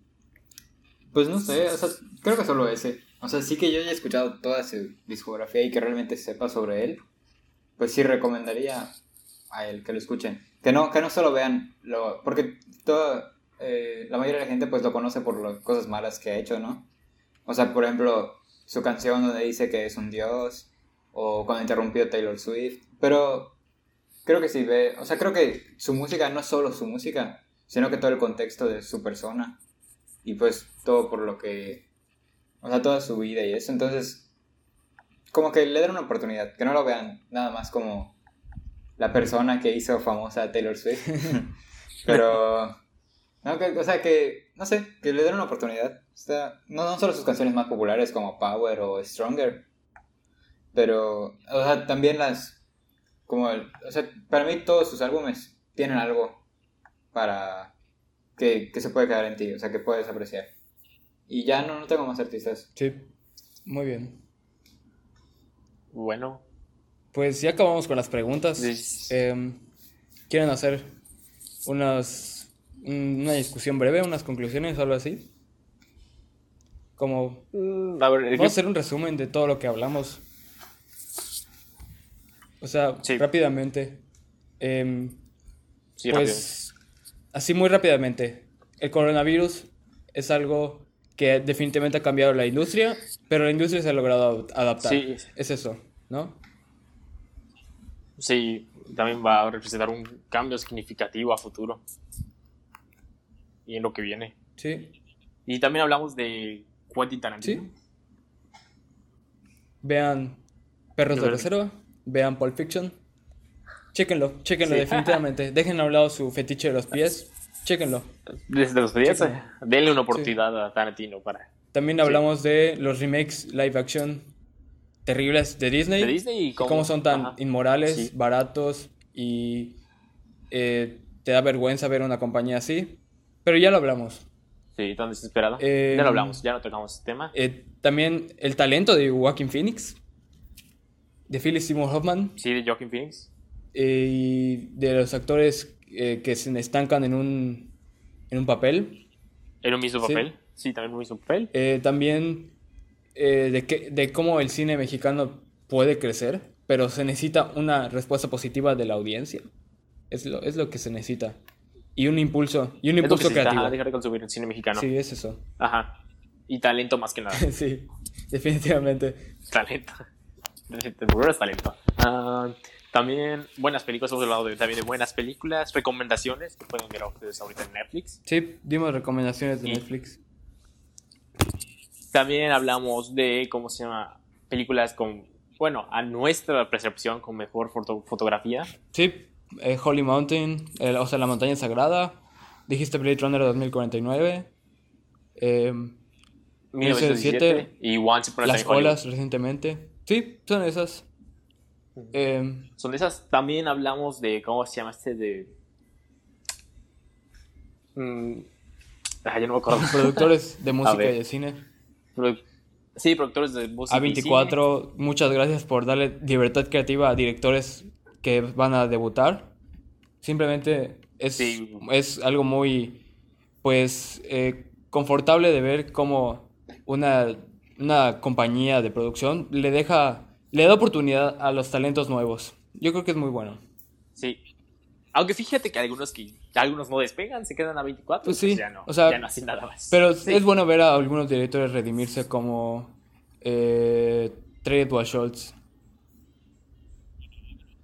pues no sé, o sea, creo que solo ese. O sea, sí que yo ya he escuchado toda su discografía y que realmente sepa sobre él, pues sí recomendaría a él que lo escuchen. Que no, que no solo vean lo... Porque toda, eh, la mayoría de la gente pues lo conoce por las cosas malas que ha hecho, ¿no? O sea, por ejemplo, su canción donde dice que es un dios, o cuando interrumpió Taylor Swift, pero creo que sí ve, o sea, creo que su música no es solo su música, sino que todo el contexto de su persona. Y pues todo por lo que, o sea, toda su vida y eso, entonces, como que le den una oportunidad, que no lo vean nada más como la persona que hizo famosa a Taylor Swift, pero, o sea, que, no sé, que le den una oportunidad, o no, no solo sus canciones más populares como Power o Stronger, pero, o sea, también las, como, el- o sea, para mí todos sus álbumes tienen algo para que, que se puede quedar en ti, o sea, que puedes apreciar. Y ya no, no tengo más artistas. Sí, muy bien. Bueno, Pues ya acabamos con las preguntas. Sí. Em, ¿Quieren hacer unas, un- una discusión breve, unas conclusiones o algo así? Como Mm, A ver, Vamos a hacer un resumen de todo lo que hablamos. O sea, Sí. rápidamente. Em, sí, rápido. pues, así muy rápidamente. El coronavirus es algo que definitivamente ha cambiado la industria, pero la industria se ha logrado ad- adaptar. Sí. Es eso, ¿no? Sí, también va a representar un cambio significativo a futuro. Y en lo que viene. Sí. Y también hablamos de Quentin Tarantino. Sí. Vean Perros De. Reserva, vean Pulp Fiction. Chéquenlo, chéquenlo Sí. definitivamente. Dejen a un lado su fetiche de los pies. Chéquenlo. Desde los días, Chécalo. denle una oportunidad a Tarantino para. También hablamos de los remakes live action terribles de Disney. De Disney y y cómo- cómo son tan ajá. inmorales, Sí. baratos y eh, te da vergüenza ver una compañía así. Pero ya lo hablamos. Sí, tan desesperada. Eh, ya lo hablamos, ya no tocamos este tema. Eh, también el talento de Joaquin Phoenix, de Philip Seymour Hoffman Sí, de Joaquin Phoenix. eh, y de los actores eh, que se estancan en un, en un papel. En un mismo papel. Sí, también un mismo papel. Eh, también eh, de, que, de cómo el cine mexicano puede crecer, pero se necesita una respuesta positiva de la audiencia. Es lo, es lo que se necesita. Y un impulso, y un Es impulso creativo. ajá, dejar de consumir el cine mexicano. Sí, es eso. Ajá. Y talento más que nada. sí, definitivamente. talento. Talento. Ah, también buenas películas, hemos hablado de- también de buenas películas, recomendaciones que pueden ver a ustedes ahorita en Netflix. Sí, dimos recomendaciones de Y- Netflix. También hablamos de, ¿cómo se llama? Películas con, bueno, a nuestra percepción con mejor foto- fotografía. Sí, eh, Holy Mountain, o sea, la montaña sagrada. Dijiste Blade Runner 2049. eh, 1917 y Once Upon a Las olas recientemente. Sí, son esas. Eh, Son esas. También hablamos de, ¿cómo se llama este? De... Mm, ah, ya no me acuerdo. productores de música y de cine. Sí, productores de música. y cine. A24, muchas gracias por darle libertad creativa a directores que van a debutar. Simplemente es, Sí. es algo muy, pues, eh, confortable de ver cómo una, una compañía de producción le deja, le da oportunidad a los talentos nuevos. Yo creo que es muy bueno. Sí. Aunque fíjate que algunos que algunos no despegan, se quedan a 24, Pues sí, ya no, o sea, ya no hacen nada más. Pero Sí. es bueno ver a algunos directores redimirse como eh, Trey Edward Schultz.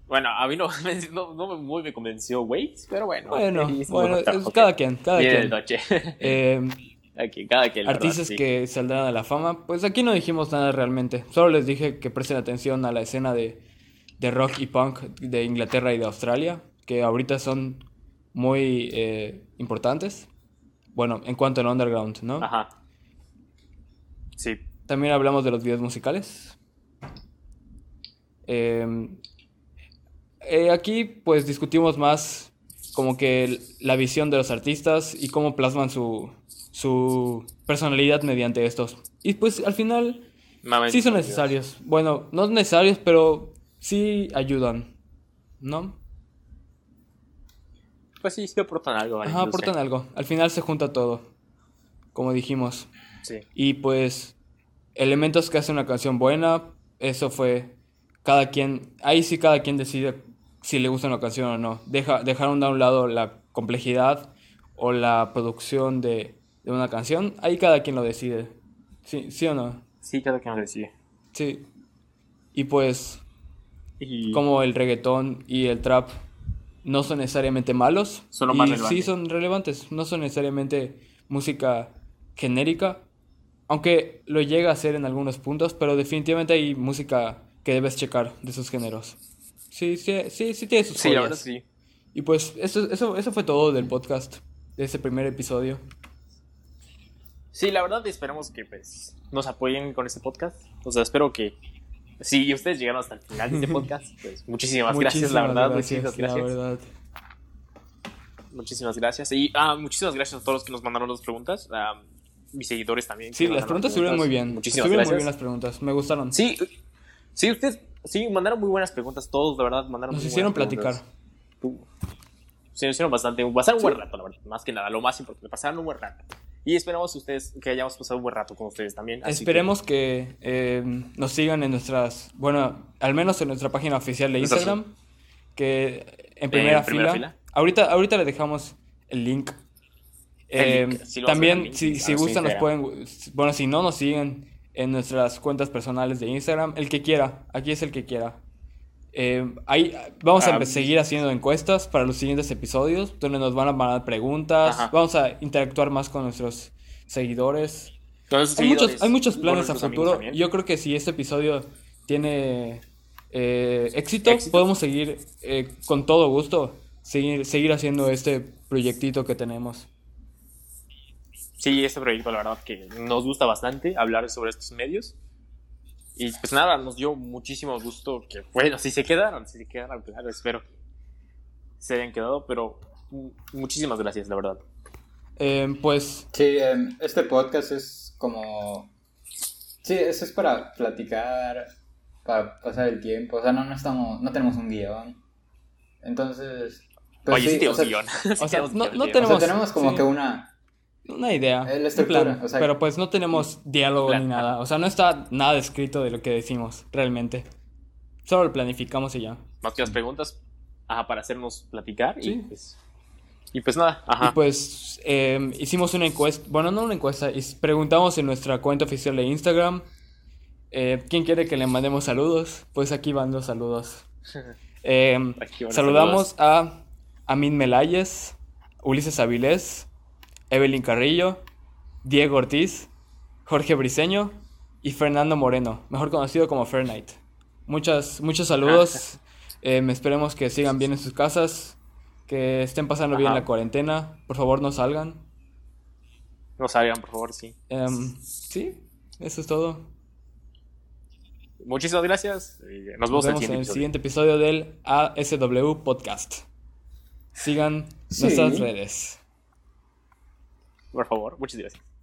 Bueno, a mí no, no, muy me convenció Waits, pero bueno. Bueno, bueno, cada quien, cada de quien. noche. Eh, Aquí, cada quien, la verdad, artistas sí. que saldrán a la fama, pues aquí no dijimos nada realmente. Solo les dije que presten atención a la escena de, de rock y punk de Inglaterra y de Australia, que ahorita son muy eh, importantes. Bueno, en cuanto al underground, ¿no? Ajá. Sí. También hablamos de los videos musicales. Eh, eh, aquí pues discutimos más como que la visión de los artistas y cómo plasman su, su personalidad mediante estos. Y pues al final sí son Dios. necesarios. Bueno, no necesarios, pero sí ayudan. ¿No? Pues sí, sí aportan algo. Ajá, aportan algo. Al final se junta todo. Como dijimos. Sí. Y pues elementos que hacen una canción buena, eso fue cada quien, ahí sí cada quien decide si le gusta una canción o no. Deja, dejaron a un lado la complejidad o la producción de, de una canción, ahí cada quien lo decide. ¿Sí, sí o no? Sí, cada quien lo decide. Sí. Y pues Y como el reggaetón y el trap no son necesariamente malos. Son lo y más sí relevante. son relevantes, no son necesariamente música genérica, aunque lo llega a ser en algunos puntos, pero definitivamente hay música que debes checar de esos géneros. Sí, sí, sí, sí tiene sus sí, verdad sí. Y pues eso, eso, eso fue todo del podcast, de ese primer episodio. Sí, la verdad esperamos que pues nos apoyen con este podcast. O sea, espero que si ustedes llegaron hasta el final de este podcast, pues muchísimas gracias, la verdad, gracias, muchísimas la gracias. verdad. Muchísimas gracias. Y ah, muchísimas gracias a todos los que nos mandaron las preguntas. A mis seguidores también. Sí, las preguntas estuvieron muy bien. Muchísimas estuvieron gracias. muy bien las preguntas, me gustaron. Sí, sí, ustedes, Sí, mandaron muy buenas preguntas todos, de verdad. Mandaron Nos muy hicieron buenas platicar. preguntas. Nos hicieron bastante. Pasaron un buen rato, la verdad. Más que nada, lo más importante. Pasaron un buen rato. Y esperamos ustedes que hayamos pasado un buen rato con ustedes también. así Esperemos que eh, nos sigan en nuestras, bueno, al menos en nuestra página oficial de Instagram, que en primera, primera fila, fila. Ahorita, ahorita le dejamos el link. El Eh, sí dejar también, link si, si gustan, nos pueden, bueno, si no nos siguen en nuestras cuentas personales de Instagram, el que quiera, aquí es el que quiera. Eh, ahí vamos a Ah, seguir haciendo encuestas para los siguientes episodios, donde nos van a mandar preguntas, Ajá. vamos a interactuar más con nuestros seguidores. Hay muchos, hay planes a futuro. Yo creo que si este episodio tiene eh, éxito, Éxito. podemos seguir eh, con todo gusto, seguir, seguir haciendo este proyectito que tenemos. Sí, este proyecto, la verdad, que nos gusta bastante hablar sobre estos medios. Y pues nada, nos dio muchísimo gusto que, bueno, si se quedaron, si se quedaron, claro, espero que se hayan quedado, pero mu- muchísimas gracias, la verdad. Eh, pues Sí, em, este podcast es como... Sí, eso es para platicar, para pasar el tiempo. O sea, no, no estamos, no tenemos un guion. Entonces... pues Oye, sí, o tenemos sea, guion. Sí sea, tenemos no- tío. O tenemos- sea, tenemos como sí. que una... una idea, Eh, la un estructura, plan, o sea- pero pues no tenemos diálogo Plan, ni nada. O sea, no está nada escrito de lo que decimos realmente. Solo lo planificamos y ya. Más que las preguntas, ajá, para hacernos platicar. Sí. Y, pues, y pues nada, ajá. Y pues eh, hicimos una encuesta, bueno, no una encuesta, preguntamos en nuestra cuenta oficial de Instagram eh, quién quiere que le mandemos saludos. Pues aquí van los saludos. Eh, van los saludamos a Amin Melayes, Ulises Avilés, Evelyn Carrillo, Diego Ortiz, Jorge Briseño y Fernando Moreno, mejor conocido como Fairnight. Muchas, muchos saludos. Eh, esperemos que sigan bien en sus casas, que estén pasando bien la cuarentena. Por favor, no salgan. No salgan, por favor, sí. Em, sí, eso es todo. Muchísimas gracias. y Nos Nos vemos, en vemos el en el siguiente siguiente episodio del ASW Podcast. Sigan Sí. nuestras redes. Por favor, muchas gracias.